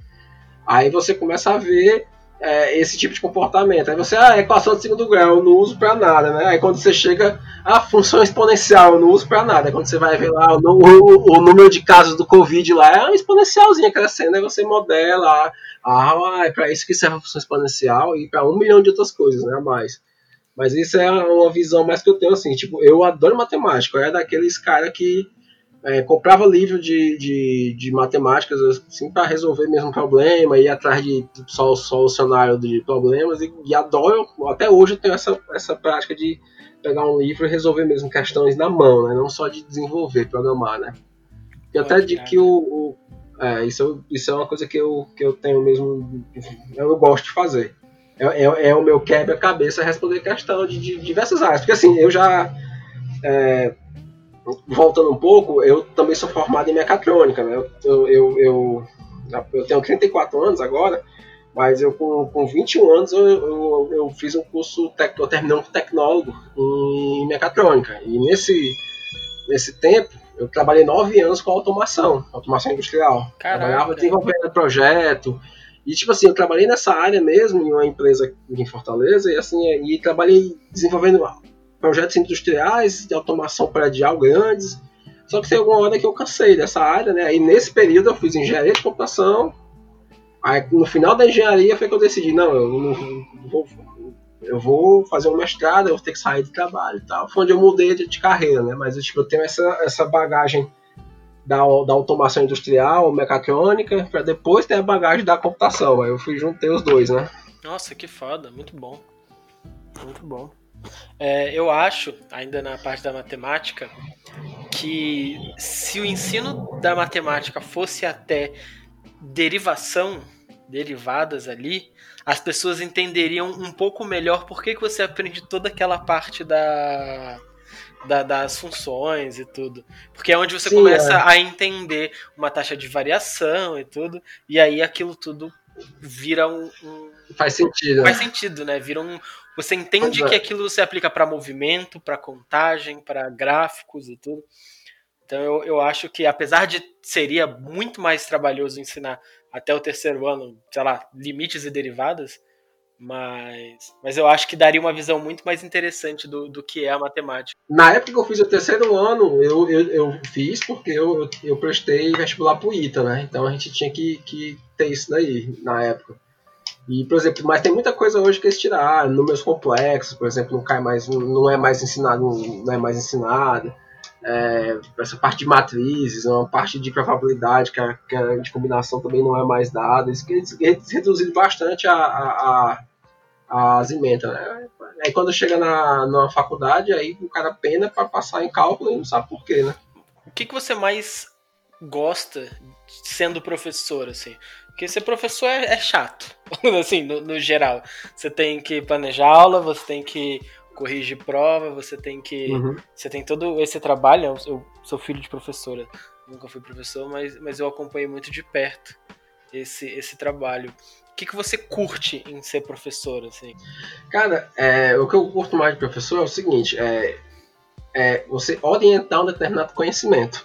Aí você começa a ver é, esse tipo de comportamento. Aí você, ah, equação de segundo grau, eu não uso para nada, né? Aí quando você chega, a ah, função exponencial, eu não uso para nada. Quando você vai ver lá o, o, o, número de casos do Covid lá, é uma exponencialzinha crescendo, aí você modela, ah, é para isso que serve a função exponencial e para um milhão de outras coisas, né, mais. Mas isso é uma visão mais que eu tenho, assim, tipo, eu adoro matemática, eu era daqueles cara que é, comprava livro de, de, de matemáticas, assim, para resolver mesmo problema, ir atrás de sol, solucionário de problemas, e, e, adoro, até hoje eu tenho essa, essa prática de pegar um livro e resolver mesmo questões na mão, né, não só de desenvolver, programar, né. E até de que o, o é, isso, isso é uma coisa que eu, que eu tenho mesmo, eu gosto de fazer é, é, é o meu quebra-cabeça responder questão de, de, diversas áreas. Porque assim, eu já. Voltando um pouco, eu também sou formado em mecatrônica, né? Eu, eu, eu, eu tenho 34 anos agora, mas eu com, com 21 anos eu, eu, eu fiz um curso, tec, eu terminei um tecnólogo em mecatrônica. E nesse, nesse tempo, eu trabalhei nove anos com automação, automação industrial. Caraca. Trabalhava desenvolvendo projeto, e tipo assim, eu trabalhei nessa área mesmo, em uma empresa em Fortaleza, e assim, e trabalhei desenvolvendo projetos industriais de automação predial grandes. Só que tem alguma hora que eu cansei dessa área, né? Aí nesse período eu fiz engenharia de computação. Aí no final da engenharia foi que eu decidi, não, eu não vou, eu vou fazer um mestrado, eu vou ter que sair de trabalho e tal. Foi onde eu mudei de, de carreira, né? Mas tipo, eu tenho essa, essa bagagem da, da automação industrial, mecatrônica, para depois ter a bagagem da computação. Aí eu fui juntei os dois, né? Nossa, que foda, muito bom. Muito bom. É, eu acho, ainda na parte da matemática, que se o ensino da matemática fosse até derivação, derivadas ali, as pessoas entenderiam um pouco melhor por que, que você aprende toda aquela parte da, da, das funções e tudo. Porque é onde você Sim, começa é. a entender uma taxa de variação e tudo, e aí aquilo tudo vira um. um faz sentido. Faz sentido, né? Vira um. Você entende é. que aquilo se aplica para movimento, para contagem, para gráficos e tudo. Então eu, eu acho que apesar de seria muito mais trabalhoso ensinar até o terceiro ano, sei lá, limites e derivadas, mas, mas eu acho que daria uma visão muito mais interessante do, do que é a matemática. Na época que eu fiz o terceiro ano, eu, eu, eu fiz porque eu, eu prestei vestibular pro ITA, né? Então a gente tinha que, que ter isso daí na época. E, por exemplo, mas tem muita coisa hoje que eles tiraram, números complexos, por exemplo, não cai mais, não é mais ensinado, não é mais ensinada. É, essa parte de matrizes, uma parte de probabilidade, que a, que a de combinação também não é mais dada. Eles, eles reduziram bastante a, a, a, as emendas. Né? Aí quando chega na, na faculdade, aí o cara pena para passar em cálculo e não sabe por quê, né? O que, que você mais gosta sendo professor, assim? Porque ser professor é, é chato, assim, no, no, geral. Você tem que planejar aula, você tem que corrigir prova, você tem que. Uhum. Você tem todo esse trabalho. Eu, eu, sou filho de professora, nunca fui professor, mas, mas eu acompanhei muito de perto esse, esse trabalho. O que, que você curte em ser professor, assim? Cara, é, o que eu curto mais de professor é o seguinte, é, é você orientar um determinado conhecimento.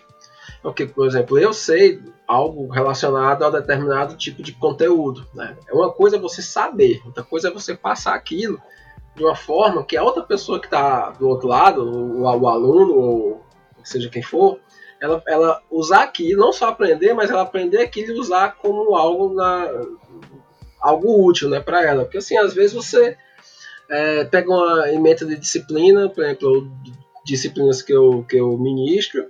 Porque, por exemplo, eu sei algo relacionado a determinado tipo de conteúdo. Né? É uma coisa você saber, outra coisa é você passar aquilo de uma forma que a outra pessoa que está do outro lado, o, o, aluno, ou seja quem for, ela, ela usar aquilo, não só aprender, mas ela aprender aquilo e usar como algo, na, algo útil né, para ela. Porque assim, às vezes você é, pega uma emenda de disciplina, por exemplo, disciplinas que eu, que eu ministro,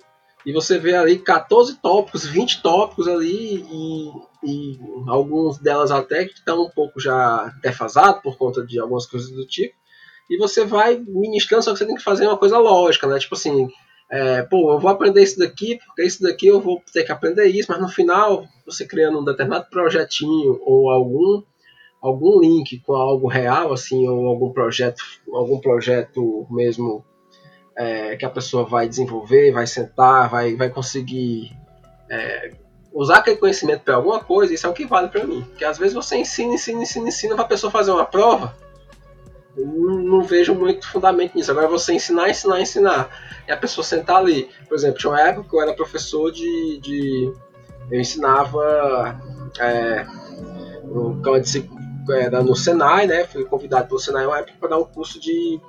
e você vê ali 14 tópicos, 20 tópicos ali, e, e alguns delas até que estão um pouco já defasados por conta de algumas coisas do tipo, e você vai ministrando, só que você tem que fazer uma coisa lógica, né? Tipo assim, é, pô, eu vou aprender isso daqui, porque isso daqui eu vou ter que aprender isso, mas no final, você criando um determinado projetinho ou algum algum link com algo real, assim, ou algum projeto, algum projeto mesmo é, que a pessoa vai desenvolver, vai sentar, vai, vai conseguir é, usar aquele conhecimento para alguma coisa, isso é o que vale para mim. Porque às vezes você ensina, ensina, ensina, ensina para a pessoa fazer uma prova, não, não, vejo muito fundamento nisso. Agora você ensinar, ensinar, ensinar, e a pessoa sentar ali. Por exemplo, tinha uma época que eu era professor de. de eu ensinava. É, no, era no Senai, né? Fui convidado pelo Senai uma época para dar um curso de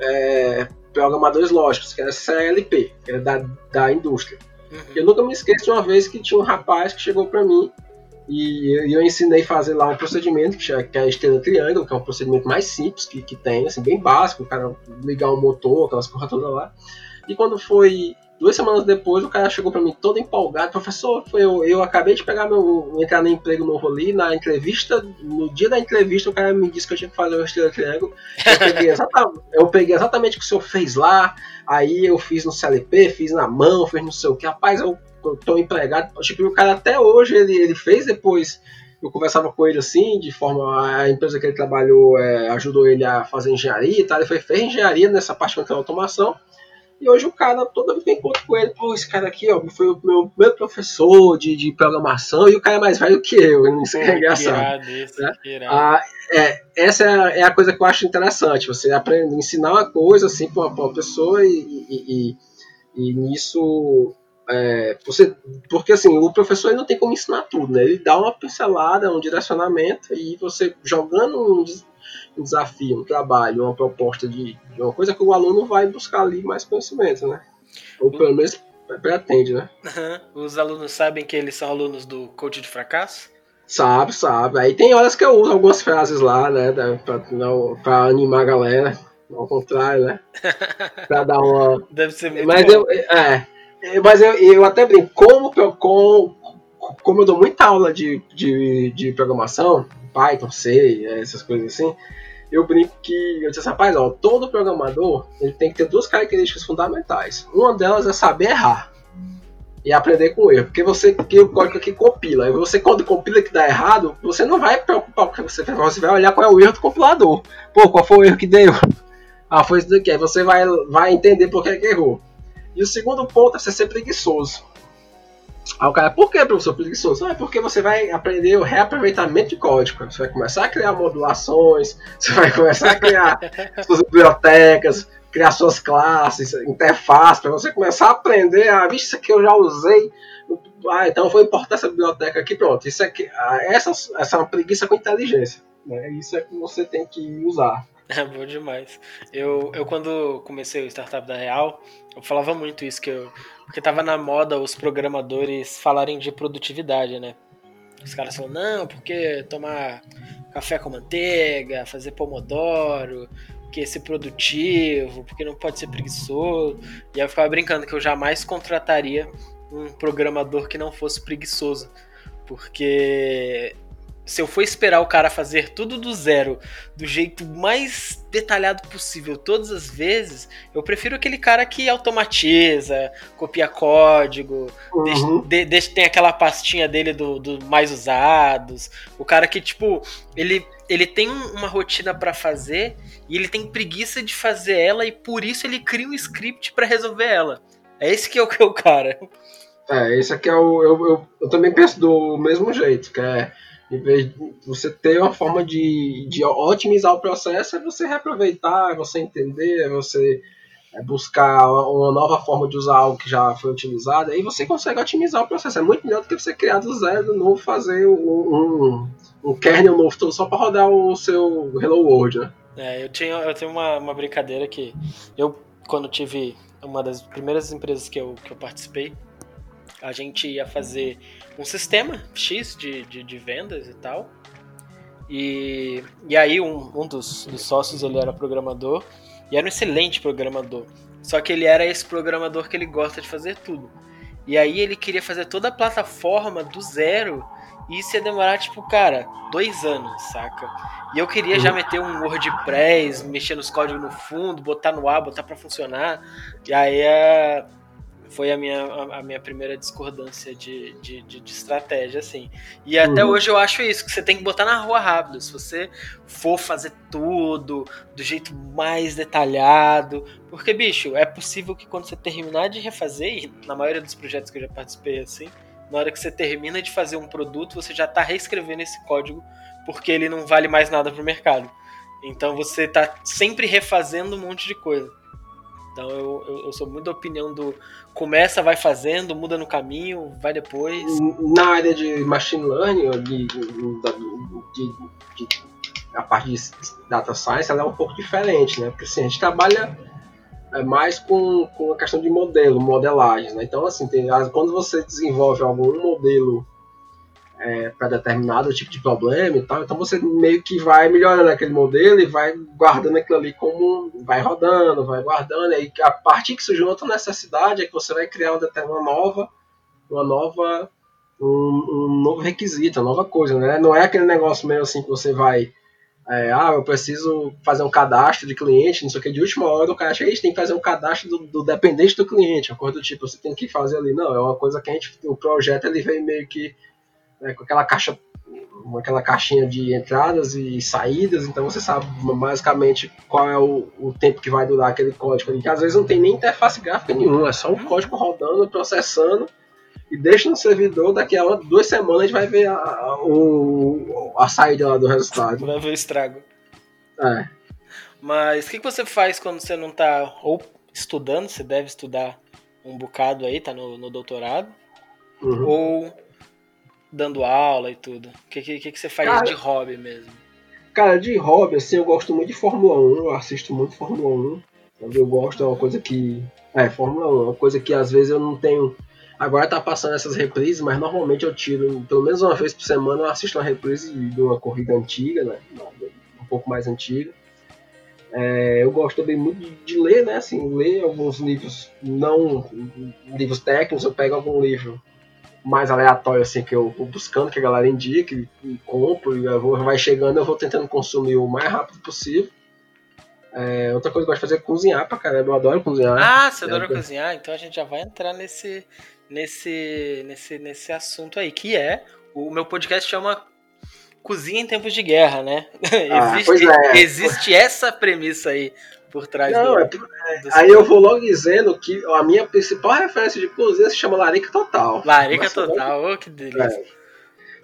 é, programadores lógicos, que era CLP, que era da, da indústria. Uhum. Eu nunca me esqueço de uma vez que tinha um rapaz que chegou para mim e eu ensinei a fazer lá um procedimento que é a estrela triângulo, que é um procedimento mais simples que, que tem, assim, bem básico, o cara ligar um motor, aquelas coisas todas lá. E quando foi Duas semanas depois, o cara chegou para mim todo empolgado. Professor, foi eu, eu acabei de pegar meu. entrar no emprego novo ali. Na entrevista, no dia da entrevista, o cara me disse que eu tinha que fazer o estrela triângulo. Eu peguei, exatamente, eu peguei exatamente o que o senhor fez lá. Aí eu fiz no CLP, fiz na mão, fiz não sei o que. Rapaz, eu, eu tô empregado. Tipo, o cara até hoje ele, ele fez depois eu conversava com ele assim, de forma. A empresa que ele trabalhou é, ajudou ele a fazer engenharia e tal. Ele foi, fez engenharia nessa parte de automação. E hoje o cara, toda vez que eu encontro com ele, pô, esse cara aqui, ó, foi o meu primeiro professor de, de programação e o cara é mais velho que eu. Isso é engraçado. né? ah, é, essa é a, é a, coisa que eu acho interessante. Você aprende, ensinar uma coisa assim para uma, uma, pessoa e, e, e, e nisso. É, você, porque assim, o professor não tem como ensinar tudo, né? Ele dá uma pincelada, um direcionamento e você jogando um, um desafio, um trabalho, uma proposta de, de, uma coisa que o aluno vai buscar ali mais conhecimento, né? Ou pelo menos pretende, né? Uhum. Os alunos sabem que eles são alunos do coach de fracasso? Sabe, sabe. Aí tem horas que eu uso algumas frases lá, né? Pra, pra animar a galera. Ao contrário, né? Pra dar uma. Deve ser muito Mas bom. eu. É. Mas eu, eu até brinco, como com, como eu dou muita aula de, de, de programação, Python, C, essas coisas assim, eu brinco que eu disse assim, rapaz, ó, todo programador ele tem que ter duas características fundamentais. Uma delas é saber errar e aprender com erro, porque você que o código aqui compila, e você quando compila que dá errado, você não vai preocupar com o que você você vai olhar qual é o erro do compilador. Pô, qual foi o erro que deu? Ah, foi isso daqui. Aí você vai, vai entender por que, que errou. E o segundo ponto é você ser preguiçoso. Aí o cara, por que, professor, preguiçoso? É porque você vai aprender o reaproveitamento de código. Você vai começar a criar modulações, você vai começar a criar suas bibliotecas, criar suas classes, interface, para você começar a aprender, ah, vixe, isso aqui eu já usei, ah, então eu vou importar essa biblioteca aqui, pronto. Isso aqui, ah, essa, essa é uma preguiça com inteligência. Né? Isso é que você tem que usar. É bom demais. Eu, eu quando comecei o Startup da Real, eu falava muito isso, que eu, porque tava na moda os programadores falarem de produtividade, né? Os caras falam, não, porque tomar café com manteiga, fazer pomodoro, porque ser produtivo, porque não pode ser preguiçoso. E aí eu ficava brincando que eu jamais contrataria um programador que não fosse preguiçoso. Porque se eu for esperar o cara fazer tudo do zero, do jeito mais detalhado possível, todas as vezes, eu prefiro aquele cara que automatiza, copia código, uhum. deixa, de, deixa, tem aquela pastinha dele do, do, mais usados, o cara que, tipo, ele, ele tem uma rotina para fazer e ele tem preguiça de fazer ela e por isso ele cria um script para resolver ela. É esse que é o, que é o cara. É, esse aqui é o. Eu, eu, eu também penso do mesmo jeito, que é em vez de você ter uma forma de, de otimizar o processo, é você reaproveitar, é você entender, é você é buscar uma nova forma de usar algo que já foi utilizado, aí você consegue otimizar o processo. É muito melhor do que você criar do zero de novo, fazer um, um, um kernel novo só para rodar o seu Hello World, né? É, eu, tinha, eu tenho uma, uma brincadeira que eu, quando tive uma das primeiras empresas que eu, que eu participei, a gente ia fazer um sistema X de, de, de vendas e tal. E, e aí um, um dos, dos sócios ele era programador e era um excelente programador. Só que ele era esse programador que ele gosta de fazer tudo. E aí ele queria fazer toda a plataforma do zero. E isso ia demorar, tipo, cara, dois anos, saca? E eu queria já meter um WordPress, mexer nos códigos no fundo, botar no ar, botar para funcionar. E aí é foi a minha, a, minha primeira discordância de, de, de, de estratégia, assim. E até uhum. hoje eu acho isso, que você tem que botar na rua rápido. Se você for fazer tudo do jeito mais detalhado. Porque, bicho, é possível que quando você terminar de refazer, e na maioria dos projetos que eu já participei, assim, na hora que você termina de fazer um produto, você já está reescrevendo esse código porque ele não vale mais nada para o mercado. Então você está sempre refazendo um monte de coisa. Então eu, eu, eu, sou muito da opinião do começa, vai fazendo, muda no caminho, vai depois. Na área de machine learning, de, de, de, a parte de data science, ela é um pouco diferente, né? Porque assim, a gente trabalha é, mais com, com a questão de modelo, modelagem, né? Então assim, tem, quando você desenvolve algum modelo é, para determinado tipo de problema e tal. Então você meio que vai melhorando aquele modelo e vai guardando aquilo ali como vai rodando, vai guardando. E aí, a partir que surge outra necessidade é que você vai criar uma, uma nova, uma nova, um, um, novo requisito, uma nova coisa, né? Não é aquele negócio meio assim que você vai é, ah, eu preciso fazer um cadastro de cliente, não sei o que, de última hora o cara gente tem que fazer um cadastro do, do dependente do cliente, uma coisa do tipo, você tem que fazer ali. Não, é uma coisa que a gente, o projeto ele vem meio que né, com aquela caixa aquela caixinha de entradas e saídas, então você sabe basicamente qual é o, o tempo que vai durar aquele código ali, que às vezes não tem nem interface gráfica nenhuma, é só um código rodando, processando e deixa no servidor, daqui a duas semanas a gente vai ver a, a, o, a saída lá do resultado. Vai ver o estrago. É. Mas o que, que você faz quando você não está ou estudando, você deve estudar um bocado aí, tá no, no doutorado, uhum. ou dando aula e tudo? O que, que, que você faz cara, de hobby mesmo? Cara, de hobby, assim, eu gosto muito de Fórmula 1, eu assisto muito Fórmula 1. Eu gosto, é uma coisa que. É, Fórmula 1, é uma coisa que às vezes eu não tenho. Agora tá passando essas reprises, mas normalmente eu tiro, pelo menos uma vez por semana, eu assisto uma reprise de uma corrida antiga, né? Um pouco mais antiga. É, eu gosto também muito de, de, ler, né? Assim, ler alguns livros, não livros técnicos, eu pego algum livro mais aleatório, assim, que eu vou buscando, que a galera indica, e, e compro, e eu vou, vai chegando, eu vou tentando consumir o mais rápido possível. É, outra coisa que eu gosto de fazer é cozinhar pra caramba, eu adoro cozinhar. Ah, você adora é, cozinhar? Então a gente já vai entrar nesse, nesse, nesse, nesse assunto aí, que é, o meu podcast chama Cozinha em Tempos de Guerra, né? Ah, existe, é. existe essa premissa aí por trás Não, do, é, do Aí eu vou logo dizendo que a minha principal referência de cozinha se chama Larica Total. Larica Total, logo... oh, que delícia. É.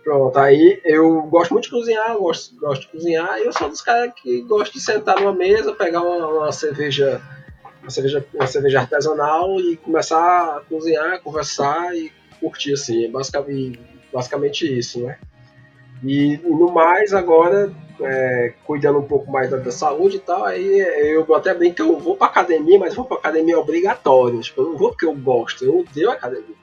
Pronto, aí eu gosto muito de cozinhar, gosto, gosto de cozinhar, e eu sou dos caras que gosto de sentar numa mesa, pegar uma, uma cerveja, uma cerveja, uma cerveja artesanal e começar a cozinhar, conversar e curtir assim, é basicamente, basicamente isso, né? E, no mais agora é, cuidando um pouco mais da, da, saúde e tal, aí eu até brinco que eu vou pra academia, mas vou pra academia obrigatório. Tipo, eu não vou porque eu gosto, eu odeio academia.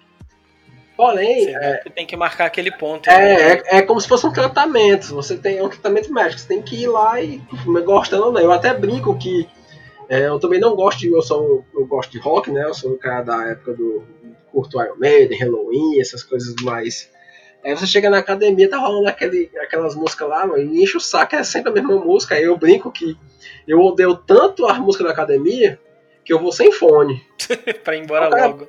Porém. É, tem que marcar aquele ponto. É, né? é, é, como se fosse um tratamento. Você tem um tratamento médico. Você tem que ir lá e gostando ou não. Eu até brinco que é, eu também não gosto de. Eu, sou, eu gosto de rock, né? Eu sou um cara da época do curto Iron Maiden, Halloween, essas coisas mais. Aí você chega na academia, tá rolando aquele, aquelas músicas lá, e enche o saco, é sempre a mesma música. Aí eu brinco que eu odeio tanto a música da academia que eu vou sem fone. pra ir embora logo.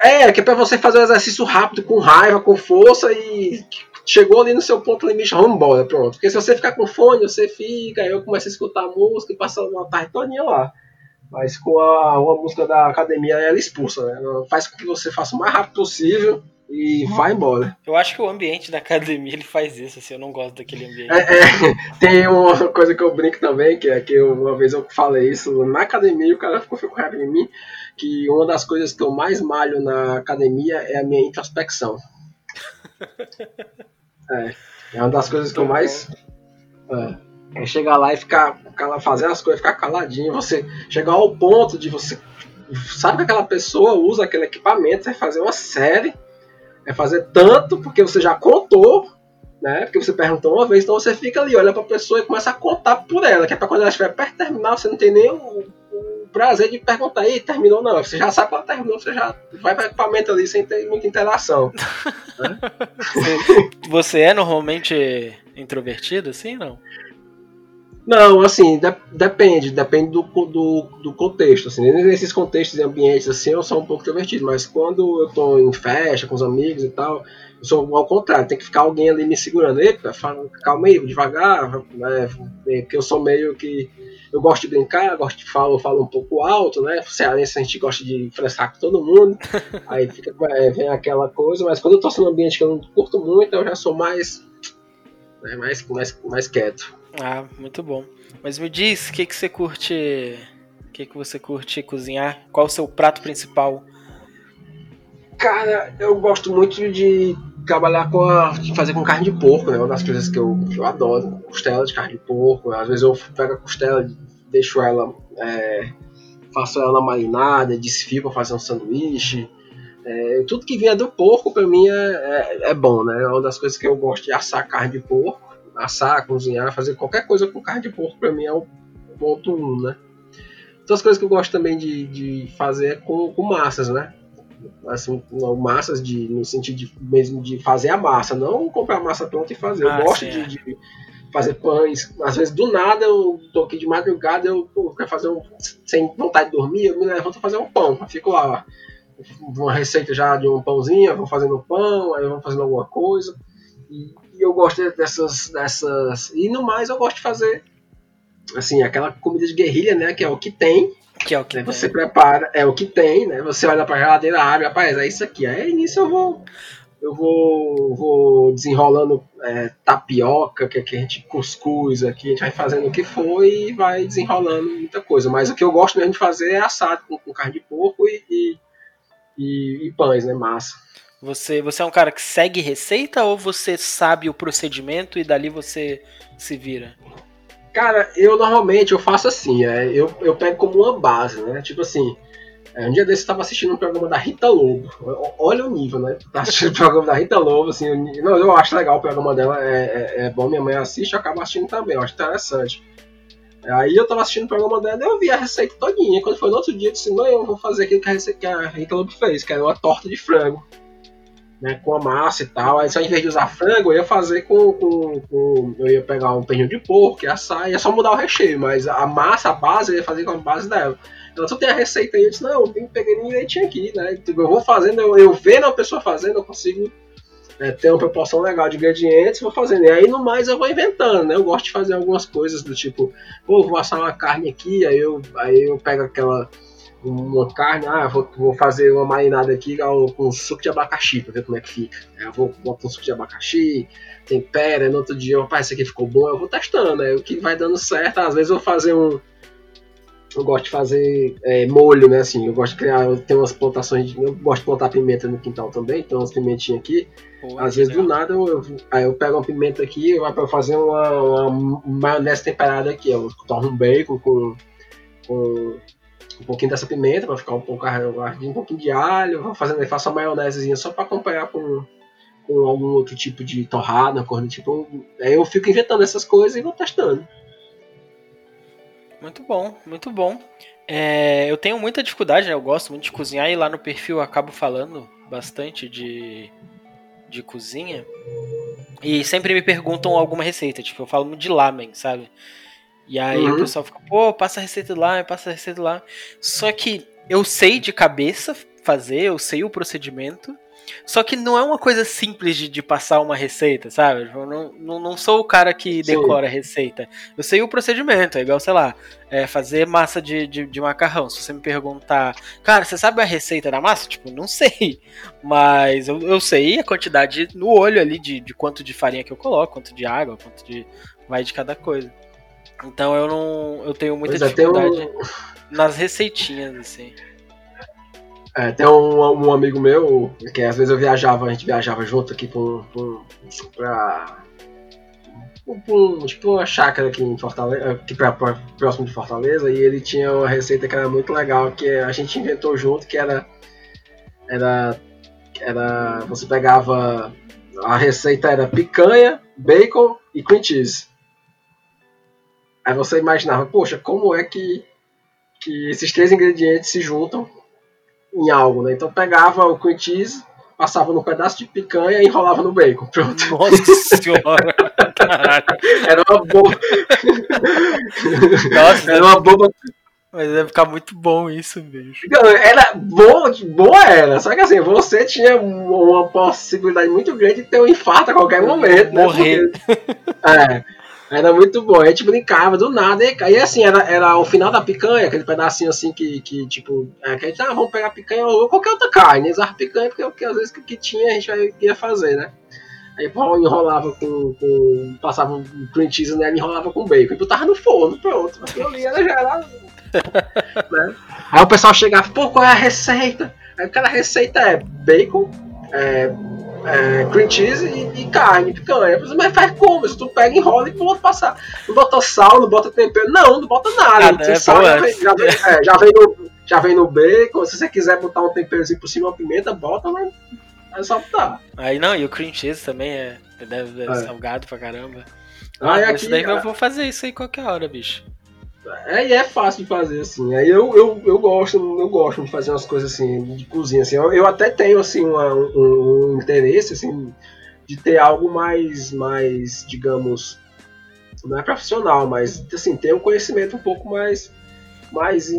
É, que é pra você fazer um exercício rápido, com raiva, com força e chegou ali no seu ponto limite, vamos embora, pronto. Porque se você ficar com fone, você fica, aí eu começo a escutar a música e passa uma tarde todinha lá. Mas com a, a música da academia, ela expulsa, né? Ela faz com que você faça o mais rápido possível e vai embora. Eu acho que o ambiente da academia ele faz isso, assim, eu não gosto daquele ambiente. É, é, tem uma coisa que eu brinco também, que é que eu, uma vez eu falei isso na academia e o cara ficou, ficou raiva em mim, que uma das coisas que eu mais malho na academia é a minha introspecção. é, é uma das coisas que eu mais. É, é chegar lá e ficar, fazer as coisas, ficar caladinho, você chegar ao ponto de você. Sabe que aquela pessoa usa aquele equipamento, vai fazer uma série é fazer tanto porque você já contou, né? Porque você perguntou uma vez, então você fica ali, olha pra pessoa e começa a contar por ela, que é pra quando ela estiver perto de terminar, você não tem nem o, o prazer de perguntar, aí terminou ou não. Você já sabe que ela terminou, você já vai para equipamento ali sem ter muita interação. né? Você é normalmente introvertido, assim, não? Não, assim, de, depende, depende do, do, do, contexto. Assim, nesses contextos e ambientes assim, eu sou um pouco introvertido, mas quando eu tô em festa com os amigos e tal, eu sou ao contrário, tem que ficar alguém ali me segurando. Eita, fala, calma aí, devagar, né, porque eu sou meio que. Eu gosto de brincar, gosto de falar, eu falo um pouco alto, né? Cearense a gente gosta de frescar com todo mundo, aí fica, é, vem aquela coisa, mas quando eu tô num ambiente que eu não curto muito, eu já sou mais. Né, mais, mais, mais quieto. Ah, muito bom. Mas me diz, o que, que você curte. O que, que você curte cozinhar? Qual o seu prato principal? Cara, eu gosto muito de trabalhar com a. de fazer com carne de porco, né? Uma das coisas que eu, que eu adoro. Costela de carne de porco. Às vezes eu pego a costela, deixo ela. É, faço ela marinada, desfio pra fazer um sanduíche. É, tudo que vier do porco pra mim é, é, é, bom, né? É uma das coisas que eu gosto de assar carne de porco assar, cozinhar, fazer qualquer coisa com carne de porco para mim é o ponto um, né? Outras coisas que eu gosto também de, de fazer é com, com massas, né? Assim, não, massas de, no sentido de, mesmo de fazer a massa, não comprar a massa pronta e fazer. Ah, eu gosto de, é. de, fazer pães. Às vezes, do nada, eu tô aqui de madrugada, eu pô, quero fazer um. Sem vontade de dormir, eu me levanto a fazer um pão. Eu fico lá, uma receita já de um pãozinho, vou fazendo pão, aí vou fazendo alguma coisa. E eu gosto dessas, dessas. E no mais eu gosto de fazer assim, aquela comida de guerrilha, né? Que é o que tem. Que é o que né, Você prepara, é o que tem, né? Você olha pra geladeira, abre, rapaz, é isso aqui. Aí nisso eu vou. Eu vou, vou desenrolando é, tapioca, que aqui a gente cuscuz, aqui a gente vai fazendo o que for e vai desenrolando muita coisa. Mas o que eu gosto mesmo de fazer é assado com, com carne de porco e, e, e, e pães, né? Massa. Você, você é um cara que segue receita ou você sabe o procedimento e dali você se vira? Cara, eu normalmente eu faço assim, é, eu, eu pego como uma base, né? Tipo assim, é, um dia desse eu tava assistindo um programa da Rita Lobo. Olha o nível, né? Tá assistindo o programa da Rita Lobo, assim, eu, não, eu acho legal o programa dela, é, é, é bom, minha mãe assiste, eu acabo assistindo também, eu acho interessante. Aí eu tava assistindo o programa dela e eu vi a receita todinha. Quando foi no outro dia, eu disse, não, eu vou fazer aquilo que a, receita, que a Rita Lobo fez, que era uma torta de frango. Né, com a massa e tal. Aí só em vez de usar frango, eu ia fazer com, com, com eu ia pegar um pernil de porco, ia assar, ia só mudar o recheio, mas a massa, a base, eu ia fazer com a base dela. Então, eu tenho a receita aí, eu disse, não, tem pegar direitinho aqui, né? Tipo, eu vou fazendo, eu, eu vendo a pessoa fazendo, eu consigo é, ter uma proporção legal de ingredientes, vou fazendo. E aí no mais eu vou inventando, né? Eu gosto de fazer algumas coisas do tipo, pô, vou assar uma carne aqui, aí eu, aí eu pego aquela uma carne, ah, vou, vou fazer uma marinada aqui com suco de abacaxi pra ver como é que fica. Aí eu vou botar um suco de abacaxi, tempera, no outro dia, opa, esse aqui ficou bom, eu vou testando, né? O que vai dando certo, às vezes eu vou fazer um. Eu gosto de fazer é, molho, né? Assim, eu gosto de criar, eu tenho umas plantações, de, eu gosto de plantar pimenta no quintal também, então umas pimentinhas aqui. Pô, às vezes legal. do nada eu, eu, aí eu pego uma pimenta aqui, vou fazer uma, uma maionese temperada aqui, eu torno um bacon com, com um pouquinho dessa pimenta para ficar um pouco ardinho, um pouquinho de alho, vou fazendo, faço uma maionesezinha só para acompanhar com, com algum outro tipo de torrada, cor tipo, aí eu fico inventando essas coisas e vou testando. Muito bom, muito bom. É, eu tenho muita dificuldade, né? Eu gosto muito de cozinhar e lá no perfil eu acabo falando bastante de, de cozinha. E sempre me perguntam alguma receita, tipo, eu falo de lamen, sabe? E aí uhum. o pessoal fica, pô, passa a receita lá, passa a receita lá. Só que eu sei de cabeça fazer, eu sei o procedimento. Só que não é uma coisa simples de, de passar uma receita, sabe? Eu não, não, não sou o cara que decora a receita. Eu sei o procedimento, é igual, sei lá, é fazer massa de, de, de, macarrão. Se você me perguntar, cara, você sabe a receita da massa? Tipo, não sei. Mas eu, eu sei a quantidade no olho ali de, de quanto de farinha que eu coloco, quanto de água, quanto de. vai de cada coisa. Então eu não. Eu tenho muita pois é, dificuldade um... nas receitinhas, assim. É, tem um, um, amigo meu, que às vezes eu viajava, a gente viajava junto aqui pra, pra, pra tipo uma chácara aqui em Fortaleza, aqui pra, pra, próximo de Fortaleza, e ele tinha uma receita que era muito legal, que a gente inventou junto, que era. Era. Era. Você pegava. A receita era picanha, bacon e cream cheese. Aí você imaginava, poxa, como é que, que esses três ingredientes se juntam em algo, né? Então pegava o cream cheese, passava num pedaço de picanha e enrolava no bacon. Pronto. Nossa senhora! Era uma boa. Nossa, era uma boa. Mas deve ficar muito bom isso, bicho. Era boa, boa era. Só que assim, você tinha uma possibilidade muito grande de ter um infarto a qualquer momento. Morrer. Né? Porque, é. Era muito bom. A gente brincava do nada. E, e assim, era, era o final da picanha, aquele pedacinho assim que, que tipo, é, que a gente, ah, vamos pegar picanha ou qualquer outra carne. Usar picanha porque, porque às vezes que, que tinha a gente ia fazer, né? Aí pô, enrolava com, com. Passava um cream cheese nela, enrolava com bacon. E botava no forno, pronto. Aquilo ali era já era. né? Aí o pessoal chegava, pô, qual é a receita? Aí aquela receita é bacon, é, é, cream cheese e, e, carne, picanha. Mas faz como? Se tu pega, enrola e pula passar. Não bota sal, não bota tempero. Não, não bota nada. Ah, é, sal, já, vem, já, vem, é, já, vem no, já vem no bacon. Se você quiser botar um temperozinho por cima, uma pimenta, bota, mas é só botar. Aí não, e o cream cheese também é, deve, é. salgado pra caramba. Ah, ah aqui, daí eu vou fazer isso aí qualquer hora, bicho. É, e é fácil de fazer, assim. Aí eu, eu, eu gosto, eu gosto de fazer umas coisas assim, de cozinha, assim. Eu, eu até tenho, assim, uma, um, um, interesse, assim, de ter algo mais, mais, digamos, não é profissional, mas, assim, ter um conhecimento um pouco mais, mais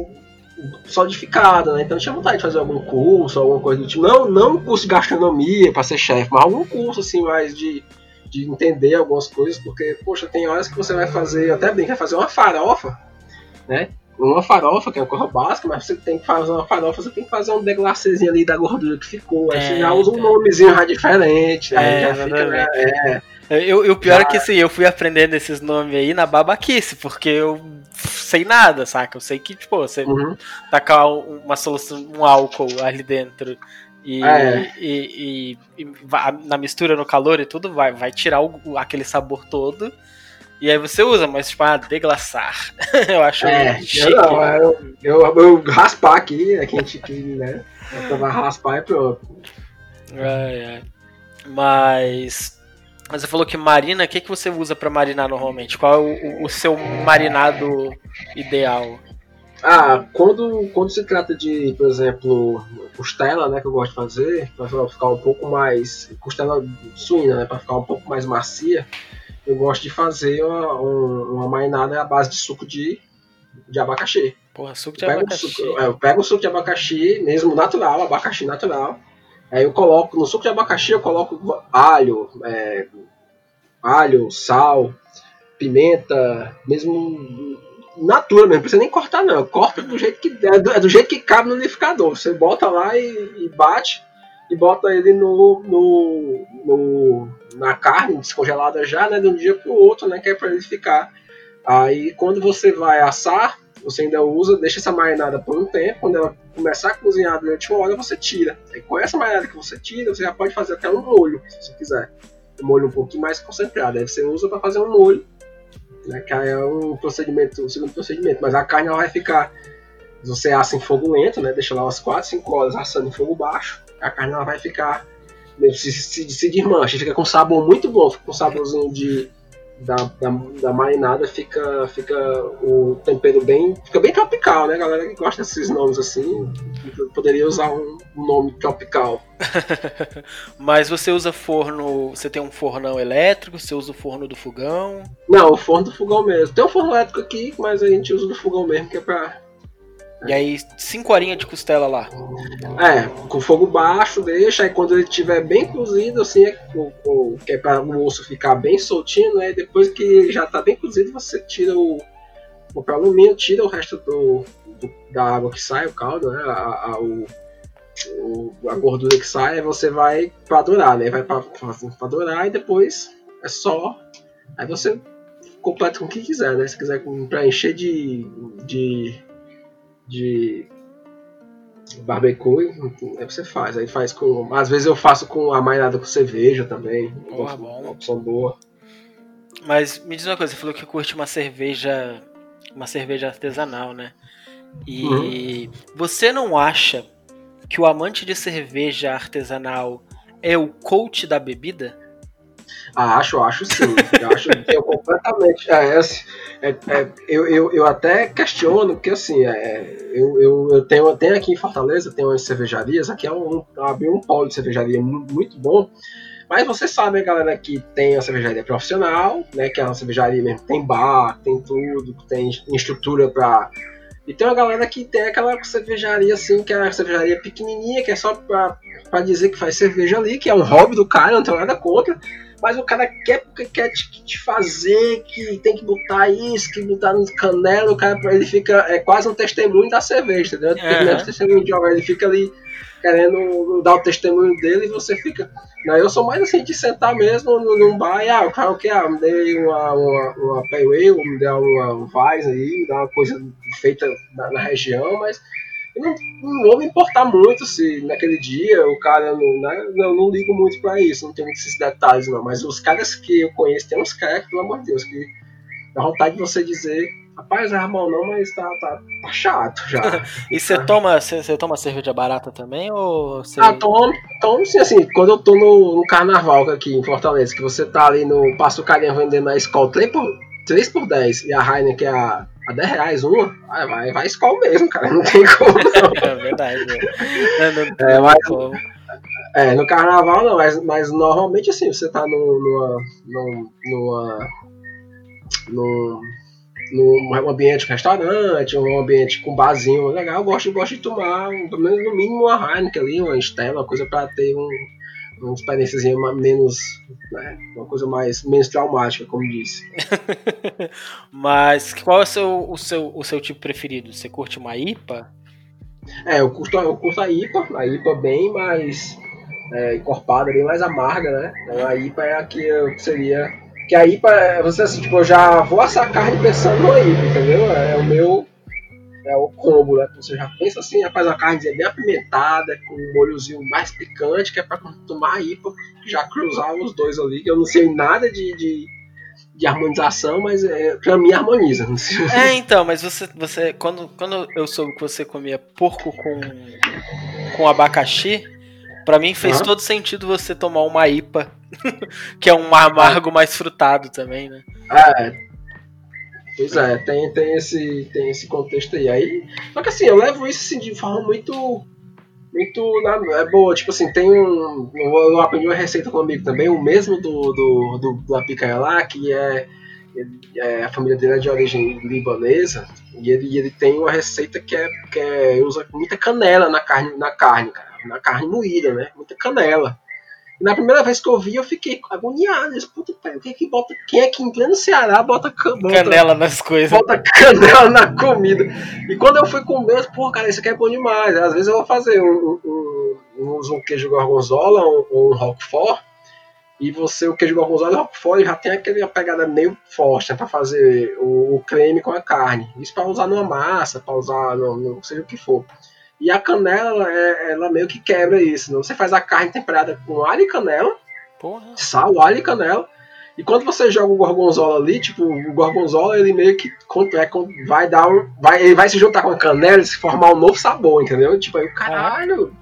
solidificado, né? Então eu tinha vontade de fazer algum curso, alguma coisa do tipo. Não, não um curso de gastronomia para ser chefe, mas algum curso, assim, mais de, de entender algumas coisas, porque, poxa, tem horas que você vai fazer, até bem, quer fazer uma farofa, né? Uma farofa, que é uma coisa básica, mas você tem que fazer uma farofa, você tem que fazer um deglacezinho ali da gordura que ficou. Aí é, você já usa um nomezinho já diferente, né? É, já fica, né? é. Eu, o pior já... é que assim, eu fui aprendendo esses nomes aí na babaquice, porque eu sei nada, saca? Eu sei que, tipo, você uhum. tacar uma solução, um álcool ali dentro e, é. e, e, e, na mistura no calor e tudo vai, vai tirar o, aquele sabor todo. E aí você usa, mas tipo, ah, deglaçar. eu acho é, chique. Não, eu, eu, eu, raspar aqui, aqui a gente, né? Eu vai raspar e pronto. É, é. Mas. Mas você falou que marina, o que, que você usa para marinar normalmente? Qual é o, o, seu marinado ideal? Ah, quando, quando se trata de, por exemplo, costela, né, que eu gosto de fazer, para ficar um pouco mais. costela suína, né, para ficar um pouco mais macia, eu gosto de fazer uma, uma mainada à base de suco de, de abacaxi. Porra, suco de eu abacaxi. Suco, é, eu pego o suco de abacaxi, mesmo natural, abacaxi natural. Aí eu coloco, no suco de abacaxi eu coloco alho, é, alho, sal, pimenta, mesmo natura mesmo, não precisa nem cortar não, corta do jeito que é do, é do jeito que cabe no liquidificador. Você bota lá e, e, bate e bota ele no, no, no, na carne descongelada já, né, de um dia pro outro, né, que é para ele ficar. Aí quando você vai assar, você ainda usa, deixa essa marinada por um tempo, quando ela começar a cozinhar durante uma hora, você tira. Aí com essa marinada que você tira, você já pode fazer até um molho, se você quiser. Um molho um pouquinho mais concentrado. Aí você usa para fazer um molho né? Que é um procedimento, um segundo procedimento, mas a carne ela vai ficar. Você assa em fogo lento, né? Deixa lá umas 4, 5 horas assando em fogo baixo. A carne ela vai ficar. Se, se, se desmancha, fica com sabor muito bom, fica com saborzinho de da, da, da, marinada fica, fica o tempero bem. Fica bem tropical, né? Galera que gosta desses nomes assim, poderia usar um nome tropical. Mas você usa forno. Você tem um fornão elétrico? Você usa o forno do fogão? Não, o forno do fogão mesmo. Tem um forno elétrico aqui, mas a gente usa do fogão mesmo, que é pra e aí, cinco horinhas de costela lá. É, com fogo baixo, deixa, aí quando ele estiver bem cozido, assim, é, o, que é para o osso ficar bem soltinho, né? Depois que ele já está bem cozido, você tira o, o papel alumínio, tira o resto do, do, da água que sai, o caldo, né? A, a, o, a gordura que sai, você vai para dourar, né? Vai para dourar e depois é só. Aí você completa com o que quiser, né? Se quiser preencher de, de de barbecue, aí você faz. Aí faz com. Às vezes eu faço com a marinada com cerveja também. Porra, bom. Uma opção boa. Mas me diz uma coisa, você falou que curte uma cerveja. Uma cerveja artesanal, né? E uhum. você não acha que o amante de cerveja artesanal é o coach da bebida? Ah, acho, acho sim. Eu acho que eu completamente. É, assim, é, é, eu, eu, eu até questiono, porque assim, é, eu, eu, eu tenho, tenho aqui em Fortaleza, tem umas cervejarias, aqui é um, abriu um polo de cervejaria muito bom. Mas você sabe, galera, que tem a cervejaria profissional, né? Que é uma cervejaria mesmo, tem bar, tem tudo, tem estrutura para e tem uma galera que tem aquela cervejaria assim, que é a cervejaria pequenininha, que é só pra, pra dizer que faz cerveja ali, que é um hobby do cara, não tem nada contra mas o cara quer porque quer te, te, fazer, que tem que botar isso, que botar no canela, o cara ele fica é quase um testemunho da cerveja, entendeu? Uhum. Um testemunho de ele fica ali querendo dar o testemunho dele e você fica. Não, eu sou mais assim de sentar mesmo num bar e ah, o cara o que? Ah, me dei uma, uma, uma pale me deu uma um Weiss aí, dá uma coisa feita na, na região, mas não, não vou me importar muito se naquele dia o cara não, né, não, não ligo muito para isso, não tenho muitos esses detalhes não, mas os caras que eu conheço, tem uns caras, pelo amor de Deus, que dá vontade de você dizer, rapaz, é mal não, mas tá, tá, tá chato já. e você tá. toma, você, você toma cerveja barata também ou você... Ah, tomo, tomo sim, assim, quando eu tô no, no carnaval aqui em Fortaleza, que você tá ali no Passo Carinha vendendo na escola 3 por, 3 por 10 e a que é a a 10 reais uma, vai, vai, vai escola mesmo, cara. Não tem como. Não. É verdade. Né? Não, é, mas, é, no carnaval não, mas, mas normalmente assim, você tá no, numa. numa. num, num ambiente restaurante, um ambiente com barzinho legal, eu gosto, eu gosto de tomar, pelo menos no mínimo uma Heineken ali, uma Stella, uma coisa pra ter um, uma experiência menos, né, uma coisa mais menos traumática, como disse. Mas qual é o seu, o seu, o seu tipo preferido? Você curte uma IPA? É, eu curto, eu curto a IPA, a IPA bem mais é, encorpada, bem mais amarga, né? Então, a IPA é a que seria. Que a IPA, você assim, tipo, eu já vou assar carne pensando no IPA, entendeu? É o meu é o combo, né? Você já pensa assim, rapaz, a carne bem apimentada, com um molhozinho mais picante, que é pra tomar pra já cruzar os dois ali, que eu não sei nada de, de, de harmonização, mas é, pra mim harmoniza. É, então, mas você, você quando, quando eu soube que você comia porco com, com abacaxi, Pra mim fez todo sentido você tomar uma IPA, que é um amargo mais frutado também, né? É, Pois é, tem, tem, esse, tem esse contexto aí. aí. Só que assim, eu levo isso assim, de forma muito. Muito. Na, é boa, tipo assim, tem um. Eu aprendi uma receita com um amigo também, o mesmo do, do, do da picanha lá, que é, é. A família dele é de origem libanesa. E ele, ele tem uma receita que é, que é. usa muita canela na carne, na carne, cara. Na carne moída, né? Muita canela. Na primeira vez que eu vi, eu fiquei agoniado. Disse, Puta, quem é que bota. Quem é que em pleno Ceará bota, bota canela nas coisas? Bota canela na comida. E quando eu fui comer, pô, cara, isso aqui é bom demais. Às vezes eu vou fazer um, um, um, um queijo gorgonzola ou um, um roquefort. E você, o queijo gorgonzola e o roquefort já tem aquela pegada meio forte, né, pra fazer o, o, creme com a carne. Isso para usar numa massa, para usar no, no, seja o que for. E a canela, é, ela meio que quebra isso. Né? Você faz a carne temperada com alho e canela, Porra. sal, alho e canela. E quando você joga o gorgonzola ali, tipo, o gorgonzola ele meio que é, vai dar um, vai, ele vai se juntar com a canela e se formar um novo sabor, entendeu? Tipo, aí o caralho,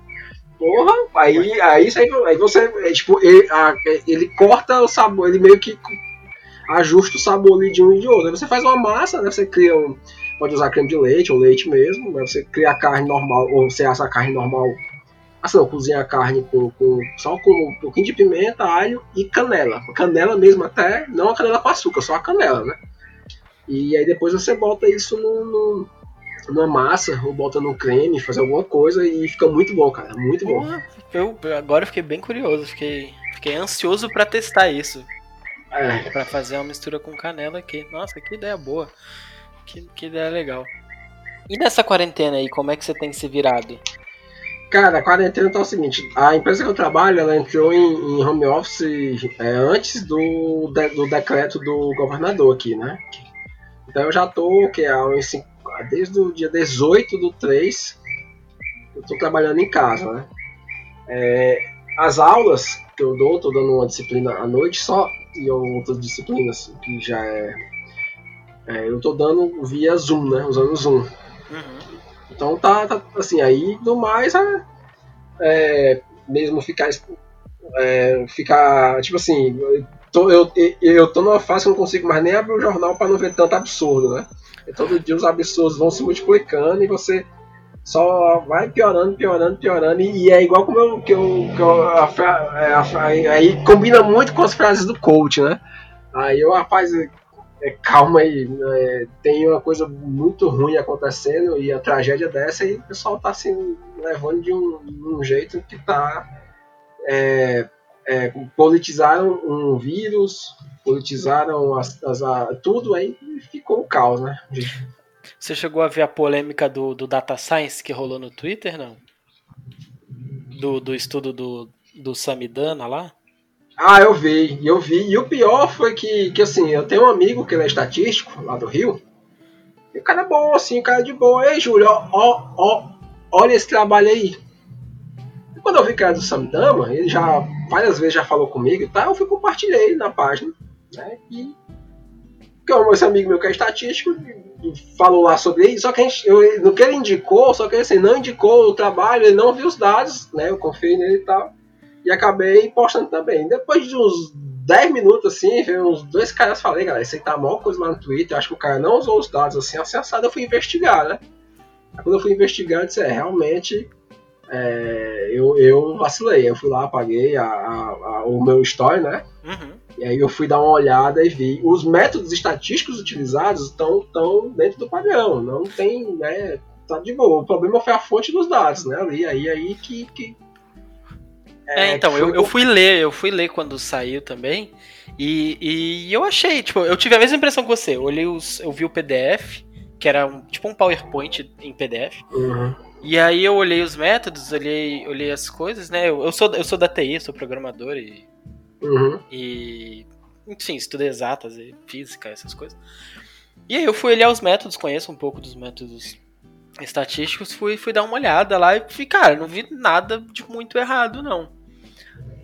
porra, aí, aí, aí você, é, tipo, ele, a, ele corta o sabor, ele meio que ajusta o sabor ali de um e de outro. Aí você faz uma massa, né? Você cria um, pode usar creme de leite ou leite mesmo, né? você cria a carne normal, ou você assa a carne normal, assim não, cozinha a carne com, com, só com um pouquinho de pimenta, alho e canela, canela mesmo até, não a canela com açúcar, só a canela, né? E aí depois você bota isso no, no numa massa ou bota no creme, faz alguma coisa e fica muito bom, cara, muito bom. Eu agora eu fiquei bem curioso, fiquei, fiquei ansioso para testar isso. É. Pra fazer uma mistura com canela aqui. Nossa, que ideia boa. Que, que ideia legal. E nessa quarentena aí, como é que você tem se virado? Cara, a quarentena tá o seguinte, a empresa que eu trabalho, ela entrou em, em home office é, antes do, de, do decreto do governador aqui, né? Então eu já tô, que é, desde o dia 18 do 3, eu tô trabalhando em casa, né? É, as aulas que eu dou, tô dando uma disciplina à noite só, e outras disciplinas que já é é, eu tô dando via Zoom, né? Usando o Zoom. Uhum. Então tá, tá, assim, aí no mais é, é mesmo ficar. É, ficar. Tipo assim, eu tô, eu, eu tô numa fase que eu não consigo mais nem abrir o jornal para não ver tanto absurdo, né? E todo dia os absurdos vão se multiplicando e você só vai piorando, piorando, piorando. E, e é igual como eu, que eu, que eu a, a, a, aí combina muito com as frases do coach, né? Aí eu, rapaz, é, calma aí, é, tem uma coisa muito ruim acontecendo e a tragédia dessa e o pessoal tá se assim, levando de um, um, jeito que tá. É, é, politizaram um vírus, politizaram as, as, a, tudo aí e ficou o caos, né? Você chegou a ver a polêmica do, do Data Science que rolou no Twitter, não? Do, do estudo do, do Samidana lá? Ah, eu vi, eu vi. E o pior foi que, que assim, eu tenho um amigo que ele é estatístico, lá do Rio. E o cara é bom, assim, o cara é de boa. Ei, Júlio, ó, ó, ó, olha esse trabalho aí. E quando eu vi que era do Samdama, ele já várias vezes já falou comigo e tal, eu fui compartilhei na página. Né? E que esse amigo meu que é estatístico falou lá sobre isso, só que gente, eu, no que ele indicou, só que ele assim, não indicou o trabalho, ele não viu os dados, né? Eu confiei nele e tal e acabei postando também. Depois de uns 10 minutos assim, veio uns dois caras falei, galera, isso aí tá mal coisa lá no Twitter, acho que o cara não usou os dados assim, acessado, eu fui investigar, né? Aí quando eu fui investigar, eu disse, é, realmente é, eu, eu vacilei, eu fui lá, apaguei a, a, a, o meu story, né? Uhum. E aí eu fui dar uma olhada e vi. Os métodos estatísticos utilizados estão tão dentro do padrão, não tem, né? Tá de boa. O problema foi a fonte dos dados, né? Ali, aí, aí que, que é, é então, eu, eu fui ler, eu fui ler quando saiu também. E, e eu achei, tipo, eu tive a mesma impressão que você. Eu, olhei os, eu vi o PDF, que era um, tipo um PowerPoint em PDF. Uhum. E aí eu olhei os métodos, olhei, olhei as coisas, né? Eu, eu, sou, eu sou da TI, sou programador e. Uhum. E. Enfim, estudo exatas e física, essas coisas. E aí eu fui olhar os métodos, conheço um pouco dos métodos estatísticos, fui, fui dar uma olhada lá e fui, cara, não vi nada de muito errado, não.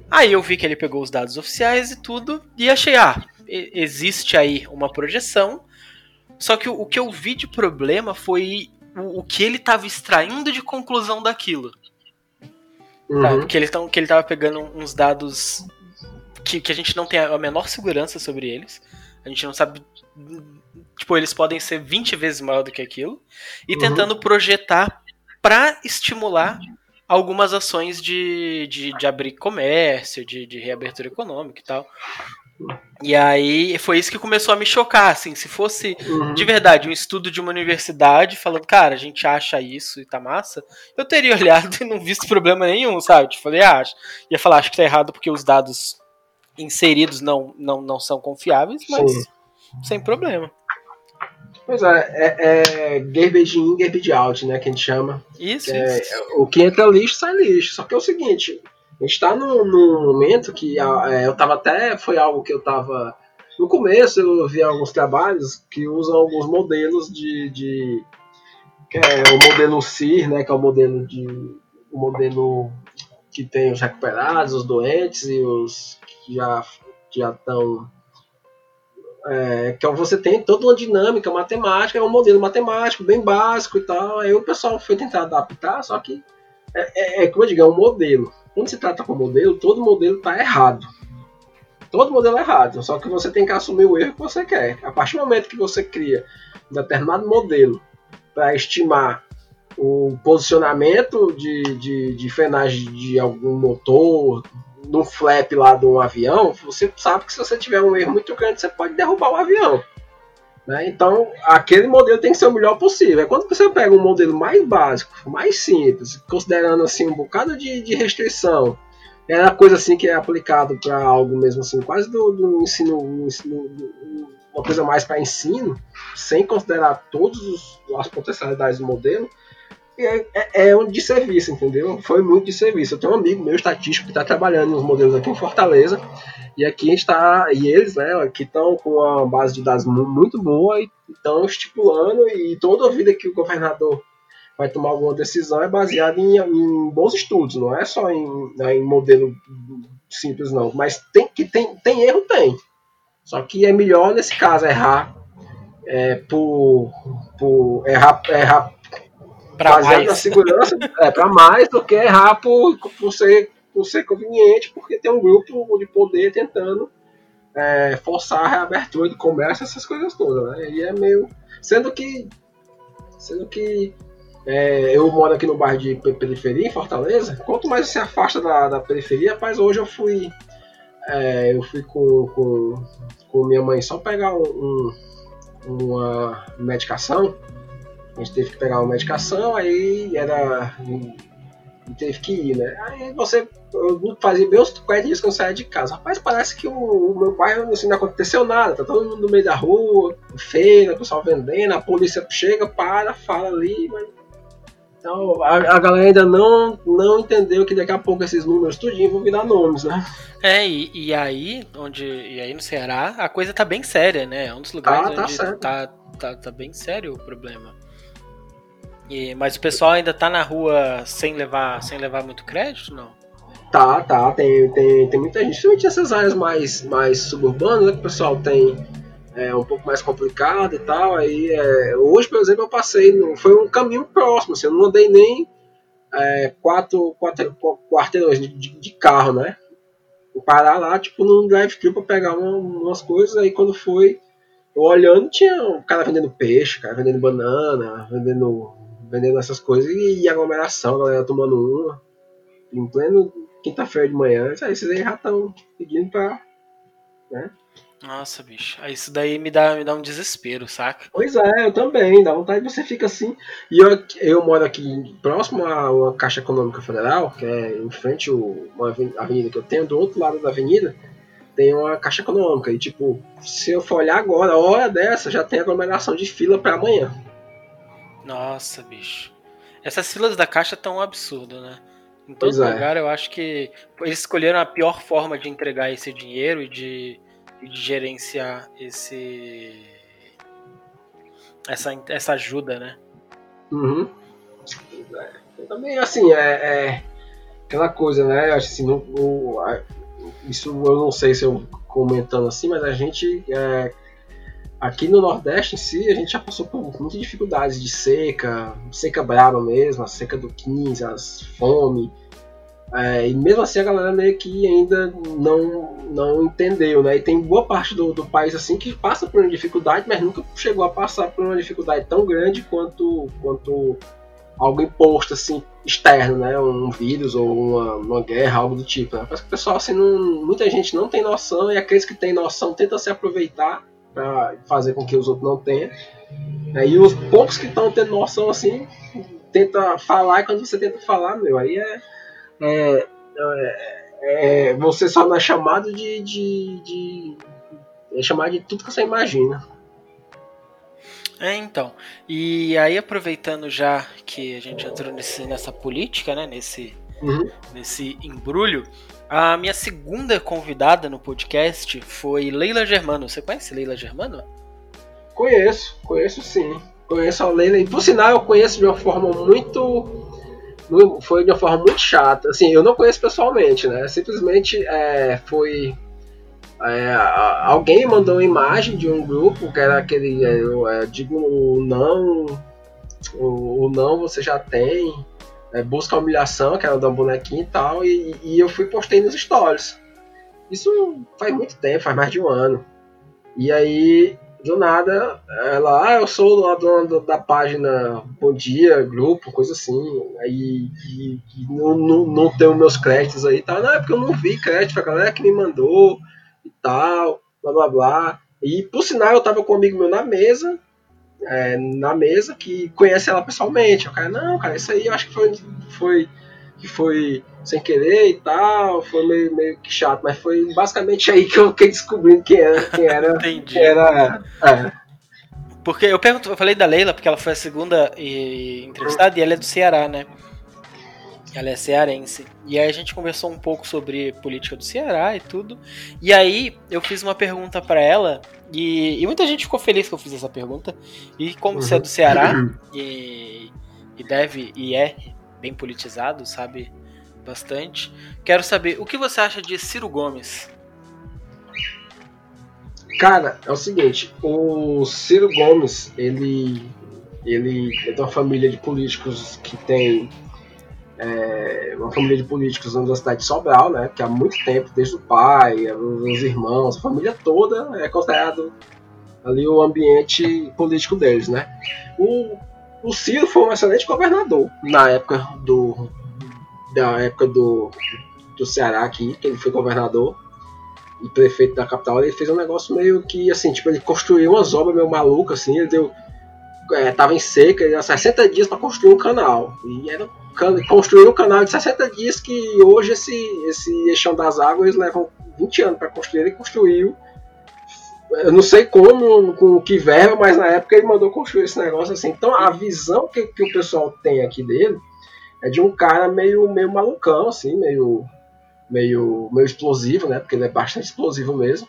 Aí eu vi que ele pegou os dados oficiais e tudo, e achei, ah, existe aí uma projeção. Só que o, o que eu vi de problema foi o, o que ele estava extraindo de conclusão daquilo. Uhum. Sabe? Que, ele tão, que ele tava pegando uns dados que, que a gente não tem a menor segurança sobre eles. A gente não sabe tipo, eles podem ser 20 vezes maior do que aquilo, e uhum. tentando projetar para estimular algumas ações de, de, de abrir comércio, de, de reabertura econômica e tal. E aí foi isso que começou a me chocar, assim, se fosse uhum. de verdade um estudo de uma universidade falando, cara, a gente acha isso e tá massa, eu teria olhado e não visto problema nenhum, sabe? Tipo, falei, ah, ia falar, acho que tá errado porque os dados inseridos não, não, não são confiáveis, mas Sim. sem problema. Pois é, é, é garbage in, garbage out, né, que a gente chama. Isso, é, isso. O que entra lixo, sai lixo. Só que é o seguinte, a gente está num, num, momento que é, eu tava até, foi algo que eu tava... No começo eu vi alguns trabalhos que usam alguns modelos de... de que é o modelo CIR, né, que é o modelo de... O modelo que tem os recuperados, os doentes e os que já já estão é, que você tem toda uma dinâmica matemática, é um modelo matemático bem básico e tal. Aí o pessoal foi tentar adaptar, só que é, é, é como eu digo, é um modelo. Quando se trata com modelo, todo modelo está errado. Todo modelo é errado, só que você tem que assumir o erro que você quer. A partir do momento que você cria um determinado modelo para estimar o posicionamento de, de, de frenagem de algum motor, no flap lá um avião, você sabe que se você tiver um erro muito grande, você pode derrubar o avião. Né? Então, aquele modelo tem que ser o melhor possível. É quando você pega um modelo mais básico, mais simples, considerando assim um bocado de, de restrição, é uma coisa assim que é aplicado para algo mesmo assim, quase do, do ensino, ensino, uma coisa mais para ensino, sem considerar todas as potencialidades do modelo, é, é, é um de serviço, entendeu? Foi muito de serviço. Eu tenho um amigo meu estatístico que está trabalhando nos modelos aqui em Fortaleza. E aqui está, e eles, né, que estão com uma base de dados muito boa e estão estipulando, e toda a vida que o governador vai tomar alguma decisão é baseada em, em bons estudos, não é só em, né, em modelo simples, não. Mas tem, que tem, tem erro, tem. Só que é melhor, nesse caso, errar é, por, por errar, errar Pra mais. na segurança é para mais do que errar por, por, ser, por ser conveniente, porque tem um grupo de poder tentando é, forçar a reabertura de comércio, essas coisas todas, né? E é meio. Sendo que. Sendo que é, eu moro aqui no bairro de periferia, em Fortaleza. Quanto mais você afasta da, da periferia, rapaz, hoje eu fui. É, eu fui com, com, com minha mãe só pegar um, um, uma medicação a gente teve que pegar uma medicação, aí era. Teve que ir, né? Aí você. Eu fazia 40 dias que eu saía de casa. Rapaz, parece que o, o meu bairro assim, não aconteceu nada. Tá todo mundo no meio da rua, feira, o pessoal vendendo, a polícia chega, para, fala ali, mas. Então a, a galera ainda não, não entendeu que daqui a pouco esses números tudinho vão virar nomes, né? É, e, e aí, onde. E aí no Ceará, a coisa tá bem séria, né? É um dos lugares tá, onde tá, tá, tá, tá bem sério o problema. E, mas o pessoal ainda tá na rua sem levar, sem levar muito crédito, não? Tá, tá. Tem, tem, tem muita gente, principalmente essas áreas mais, mais suburbanas, né, que o pessoal tem é, um pouco mais complicado e tal. Aí, é, hoje, por exemplo, eu passei, no, foi um caminho próximo, assim, eu não andei nem é, quatro, quatro quarteirões de, de, carro, né? Parar lá, tipo, num drive-thru pra pegar uma, umas coisas, aí quando foi, eu olhando, tinha um cara vendendo peixe, cara vendendo banana, vendendo vendendo essas coisas e, e aglomeração, a galera tomando uma. Em pleno quinta-feira de manhã, aí vocês aí já estão pedindo pra. Né? Nossa, bicho. Isso daí me dá, me dá um desespero, saca? Pois é, eu também. Dá vontade de você fica assim. E eu, eu moro aqui próximo a uma Caixa Econômica Federal, que é em frente a uma avenida que eu tenho, do outro lado da avenida, tem uma Caixa Econômica. E tipo, se eu for olhar agora, a hora dessa, já tem aglomeração de fila para amanhã. Nossa, bicho. Essas filas da caixa estão um absurdo, né? Em todo é. lugar eu acho que eles escolheram a pior forma de entregar esse dinheiro e de, de gerenciar esse essa, essa ajuda, né? Uhum. É. Também assim é, é, aquela coisa, né? Acho assim, no, isso eu não sei se eu comentando assim, mas a gente é, Aqui no Nordeste em si, a gente já passou por muitas dificuldades de seca, seca brava mesmo, a seca do 15, as fome. É, e mesmo assim a galera meio que ainda não, não entendeu, né? E tem boa parte do, do país assim que passa por uma dificuldade, mas nunca chegou a passar por uma dificuldade tão grande quanto, quanto algo imposto assim externo, né? Um vírus ou uma, uma guerra, algo do tipo. Né? Parece que o pessoal assim, não, muita gente não tem noção e aqueles que têm noção tentam se aproveitar para fazer com que os outros não tenham. É, e os poucos que estão tendo noção assim tenta falar e quando você tenta falar, meu, aí é é, é, é, você só não é chamado de, de, de, é chamado de tudo que você imagina. É, então. E aí, aproveitando já que a gente entrou nesse, nessa política, né? Nesse, uhum. nesse embrulho, a minha segunda convidada no podcast foi Leila Germano. Você conhece Leila Germano? Conheço, conheço sim. Conheço a Leila. E por sinal, eu conheço de uma forma muito foi de uma forma muito chata. Assim, eu não conheço pessoalmente, né? Simplesmente é, foi. É, alguém mandou uma imagem de um grupo que era aquele. É, eu, é, digo o não. O, o, não você já tem. É, busca a humilhação, que era da bonequinha e tal. E, e eu fui postei nos stories. Isso faz muito tempo, faz mais de um ano. E aí do nada, ela, ah, eu sou a dona da página Bom Dia, grupo, coisa assim, aí e, e não, não, não tenho meus créditos aí, tá? Não, é porque eu não vi crédito, a galera que me mandou e tal, blá blá blá. E por sinal, eu tava com um amigo meu na mesa, é, na mesa, que conhece ela pessoalmente. O cara, não, cara, isso aí eu acho que foi, foi que foi sem querer e tal, foi meio, meio que chato, mas foi basicamente aí que eu fiquei descobrindo quem era. Quem era, Entendi. Quem era é. Porque eu pergunto, eu falei da Leila, porque ela foi a segunda entrevistada e ela é do Ceará, né? Ela é cearense. E aí a gente conversou um pouco sobre política do Ceará e tudo. E aí eu fiz uma pergunta para ela e, e, muita gente ficou feliz que eu fiz essa pergunta. E como uhum. você é do Ceará e, e deve e é bem politizado, sabe bastante. Quero saber o que você acha de Ciro Gomes. Cara, é o seguinte, o Ciro Gomes, ele, ele é de uma família de políticos que tem é, uma família de políticos na cidade de Sobral, né? Que há muito tempo, desde o pai, os irmãos, a família toda é considerado ali o ambiente político deles, né? O o Ciro foi um excelente governador na época do da época do, do Ceará aqui, que ele foi governador e prefeito da capital, ele fez um negócio meio que assim, tipo, ele construiu umas obras meio malucas assim, ele deu é, tava em seca, deu 60 dias para construir um canal. E era construir um canal de 60 dias que hoje esse esse eixão das águas levam 20 anos para construir, ele construiu eu não sei como, com que verba, mas na época ele mandou construir esse negócio assim. Então a visão que, que o pessoal tem aqui dele é de um cara meio, meio malucão, assim, meio, meio, meio explosivo, né? Porque ele é bastante explosivo mesmo.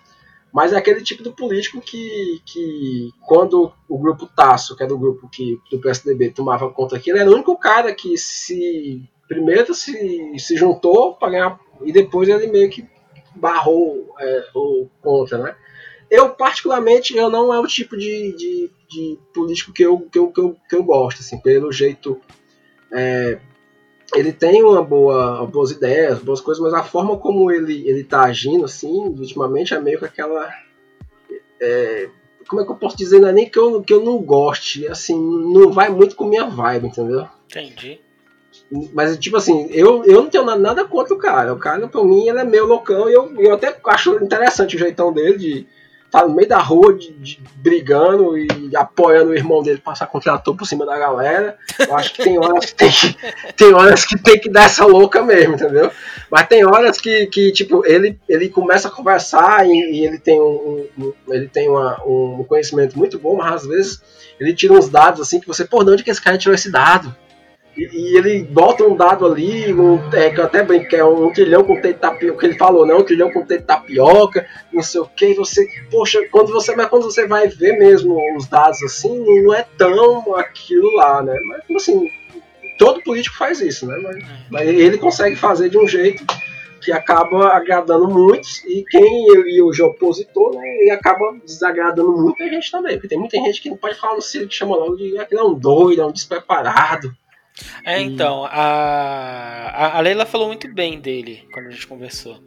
Mas é aquele tipo de político que, que quando o grupo Tasso, que era o grupo que, do PSDB, tomava conta aqui, ele era o único cara que se primeiro se, se juntou para ganhar e depois ele meio que barrou é, o contra, né? eu, particularmente, eu não é o tipo de, de, de político que eu, que, eu, que, eu, que eu gosto, assim, pelo jeito. É, ele tem uma boa, boas ideias, boas coisas, mas a forma como ele, ele tá agindo, assim, ultimamente é meio que aquela. É, como é que eu posso dizer? Não é nem que eu, que eu não goste, assim, não vai muito com minha vibe, entendeu? Entendi. Mas, tipo assim, eu, eu não tenho nada contra o cara. O cara, pra mim, ele é meio loucão e eu, eu até acho interessante o jeitão dele de tá no meio da rua de, de, brigando e apoiando o irmão dele passar contrator por cima da galera. Eu acho que tem horas que tem que, tem horas que, tem que dar essa louca mesmo, entendeu? Mas tem horas que, que tipo, ele, ele começa a conversar e, e ele tem, um, um ele tem uma, um conhecimento muito bom, mas às vezes ele tira uns dados assim que você, pô, de onde que esse cara tirou esse dado? E, ele bota um dado ali, um, é, que eu até brinco, que é um trilhão com teito de tapioca, que ele falou, não, um trilhão com teito de tapioca, não sei o que, você, poxa, quando você, mas quando você vai ver mesmo os dados assim, não é tão aquilo lá, né? Mas assim, todo político faz isso, né? Mas, mas ele consegue fazer de um jeito que acaba agradando muitos, e quem ele hoje é opositor, né, ele acaba desagradando muita gente também, porque tem muita gente que não pode falar no Ciro que chama logo de aquele é um doido, é um despreparado, É, então, a, a Leila falou muito bem dele quando a gente conversou.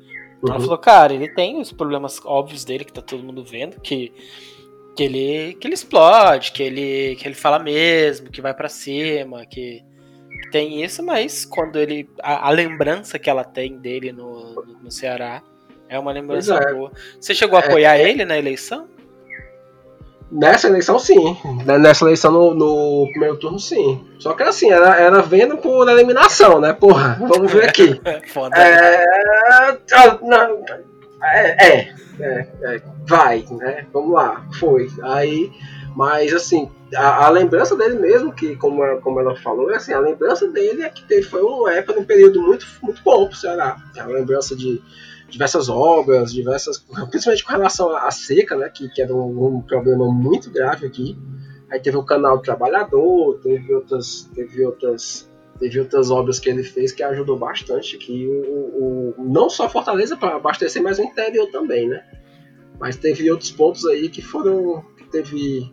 Ela uhum. falou, cara, ele tem os problemas óbvios dele, que tá todo mundo vendo, que, que, ele, que ele explode, que ele, que ele fala mesmo, que vai para cima, que, que, tem isso, mas quando ele. A, a, lembrança que ela tem dele no, no, no Ceará é uma lembrança é. boa. Você chegou a é, apoiar é, ele na eleição? Nessa eleição, sim. Nessa eleição no, no, primeiro turno, sim. Só que assim, era, era vendo por eliminação, né? Porra, vamos ver aqui. Foda. É, é, é, é, é, vai, né? Vamos lá, foi. Aí, mas assim, a, a, lembrança dele mesmo, que como, como ela falou, é assim, a lembrança dele é que teve, foi uma época, um período muito, muito bom pro Ceará. A lembrança de diversas obras, diversas, principalmente com relação à seca, né, que, que era um, um, problema muito grave aqui. Aí teve o canal do trabalhador, teve outras, teve outras, teve outras obras que ele fez que ajudou bastante aqui o, o não só Fortaleza para abastecer, mas o interior também, né? Mas teve outros pontos aí que foram, que teve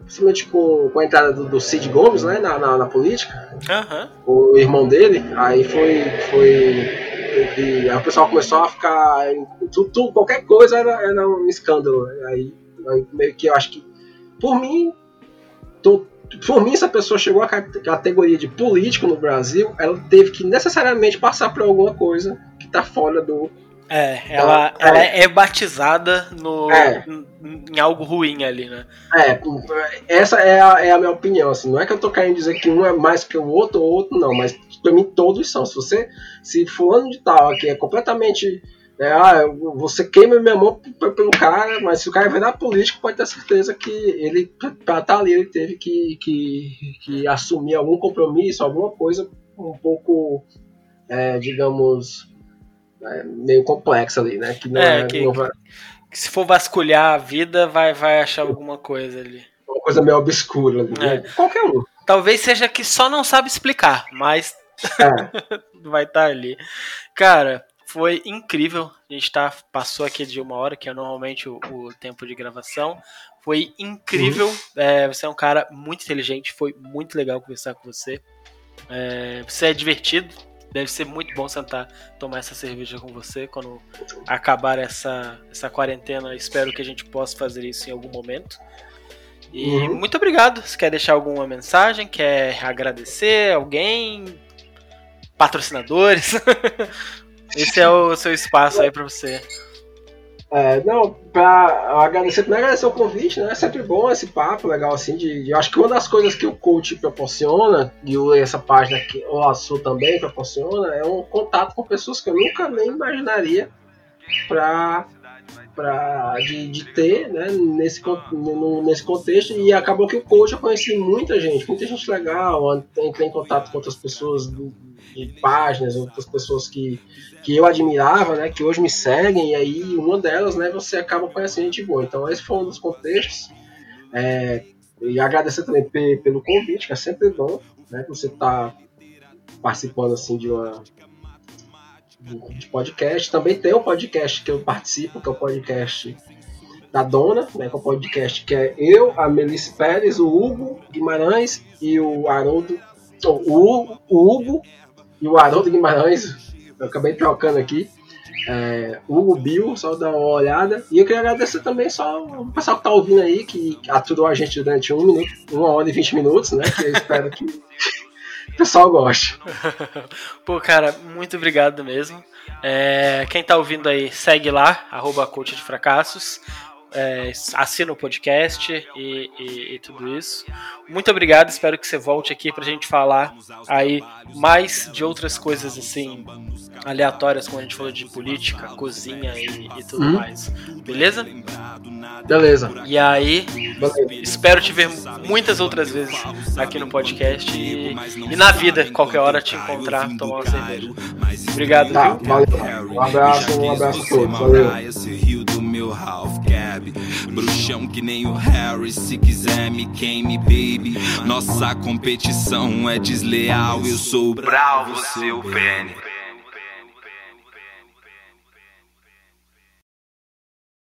principalmente com, com a entrada do, do Cid Gomes, né, na, na, na política, uhum. o irmão dele, aí foi, foi e aí o pessoal começou a ficar. Tudo, tudo, qualquer coisa era, era um escândalo. Aí, aí, meio que eu acho que. Por mim. Tô, por mim, se a pessoa chegou à categoria de político no Brasil, ela teve que necessariamente passar por alguma coisa que está fora do, é, ela, então, ela é. é, batizada no, é. em algo ruim ali, né? É, essa é a, é a minha opinião. Assim, não é que eu tô querendo dizer que um é mais que o outro ou outro, não, mas pra mim todos são. Se você, se fulano de tal aqui é completamente. É, ah, você queima minha mão pelo cara, mas se o cara virar político, pode ter certeza que ele, pra estar tá ali, ele teve que, que, que assumir algum compromisso, alguma coisa um pouco, é, digamos, meio complexa ali, né? Que não é, é que, não vai... que se for vasculhar a vida, vai, vai achar alguma coisa ali. Uma coisa meio obscura ali, né? É. Qualquer um. Talvez seja que só não sabe explicar, mas é. vai estar tá ali. Cara, foi incrível. A gente tá, passou aqui de uma hora, que é normalmente o, o tempo de gravação. Foi incrível. É, você é um cara muito inteligente. Foi muito legal conversar com você. É, você é divertido. Deve ser muito bom sentar, tomar essa cerveja com você quando acabar essa, essa quarentena. Espero que a gente possa fazer isso em algum momento. E uhum. muito obrigado. Você quer deixar alguma mensagem? Quer agradecer alguém? Patrocinadores? Esse é o seu espaço aí para você. É, não, pra agradecer, primeiro agradecer o convite, né? É sempre bom esse papo legal assim. De, de, acho que uma das coisas que o coach proporciona, e essa página que o Açu também proporciona, é um contato com pessoas que eu nunca nem imaginaria pra, pra, de, de ter né, nesse, no, nesse contexto. E acabou que o coach eu conheci muita gente, muita gente legal, entrei em contato com outras pessoas do, de páginas, outras pessoas que, que eu admirava, né, que hoje me seguem, e aí uma delas, né, você acaba conhecendo gente boa. Então esse foi um dos contextos. É, e agradecer também pelo convite, que é sempre bom, né, você estar tá participando assim de uma de podcast. Também tem um podcast que eu participo, que é o podcast da Dona, né, que é o podcast que é eu, a Melissa Pérez, o Hugo Guimarães e o Haroldo. O, o Hugo e o Haroldo Guimarães, eu acabei trocando aqui. É, Hugo Bill, só dar uma olhada. E eu queria agradecer também só o pessoal que tá ouvindo aí, que aturou a gente durante um minuto, uma hora e vinte minutos, né? Que eu espero que o pessoal goste. Pô, cara, muito obrigado mesmo. É, quem tá ouvindo aí, segue lá, arroba coach de fracassos é, assina o podcast e, e, e, tudo isso. Muito obrigado, espero que você volte aqui pra gente falar aí mais de outras coisas assim aleatórias, como a gente falou de política, cozinha e, e tudo hum? mais. Beleza? Beleza. E aí, espero te ver muitas outras vezes aqui no podcast e, e na vida, qualquer hora te encontrar, tomar uma cerveja. Obrigado, tá, viu? Valeu. Um abraço, um abraço a todos. Valeu Cab. Bruxão que nem o Harry, se quiser me queime, baby. Nossa competição é desleal, eu sou bravo, seu pênis.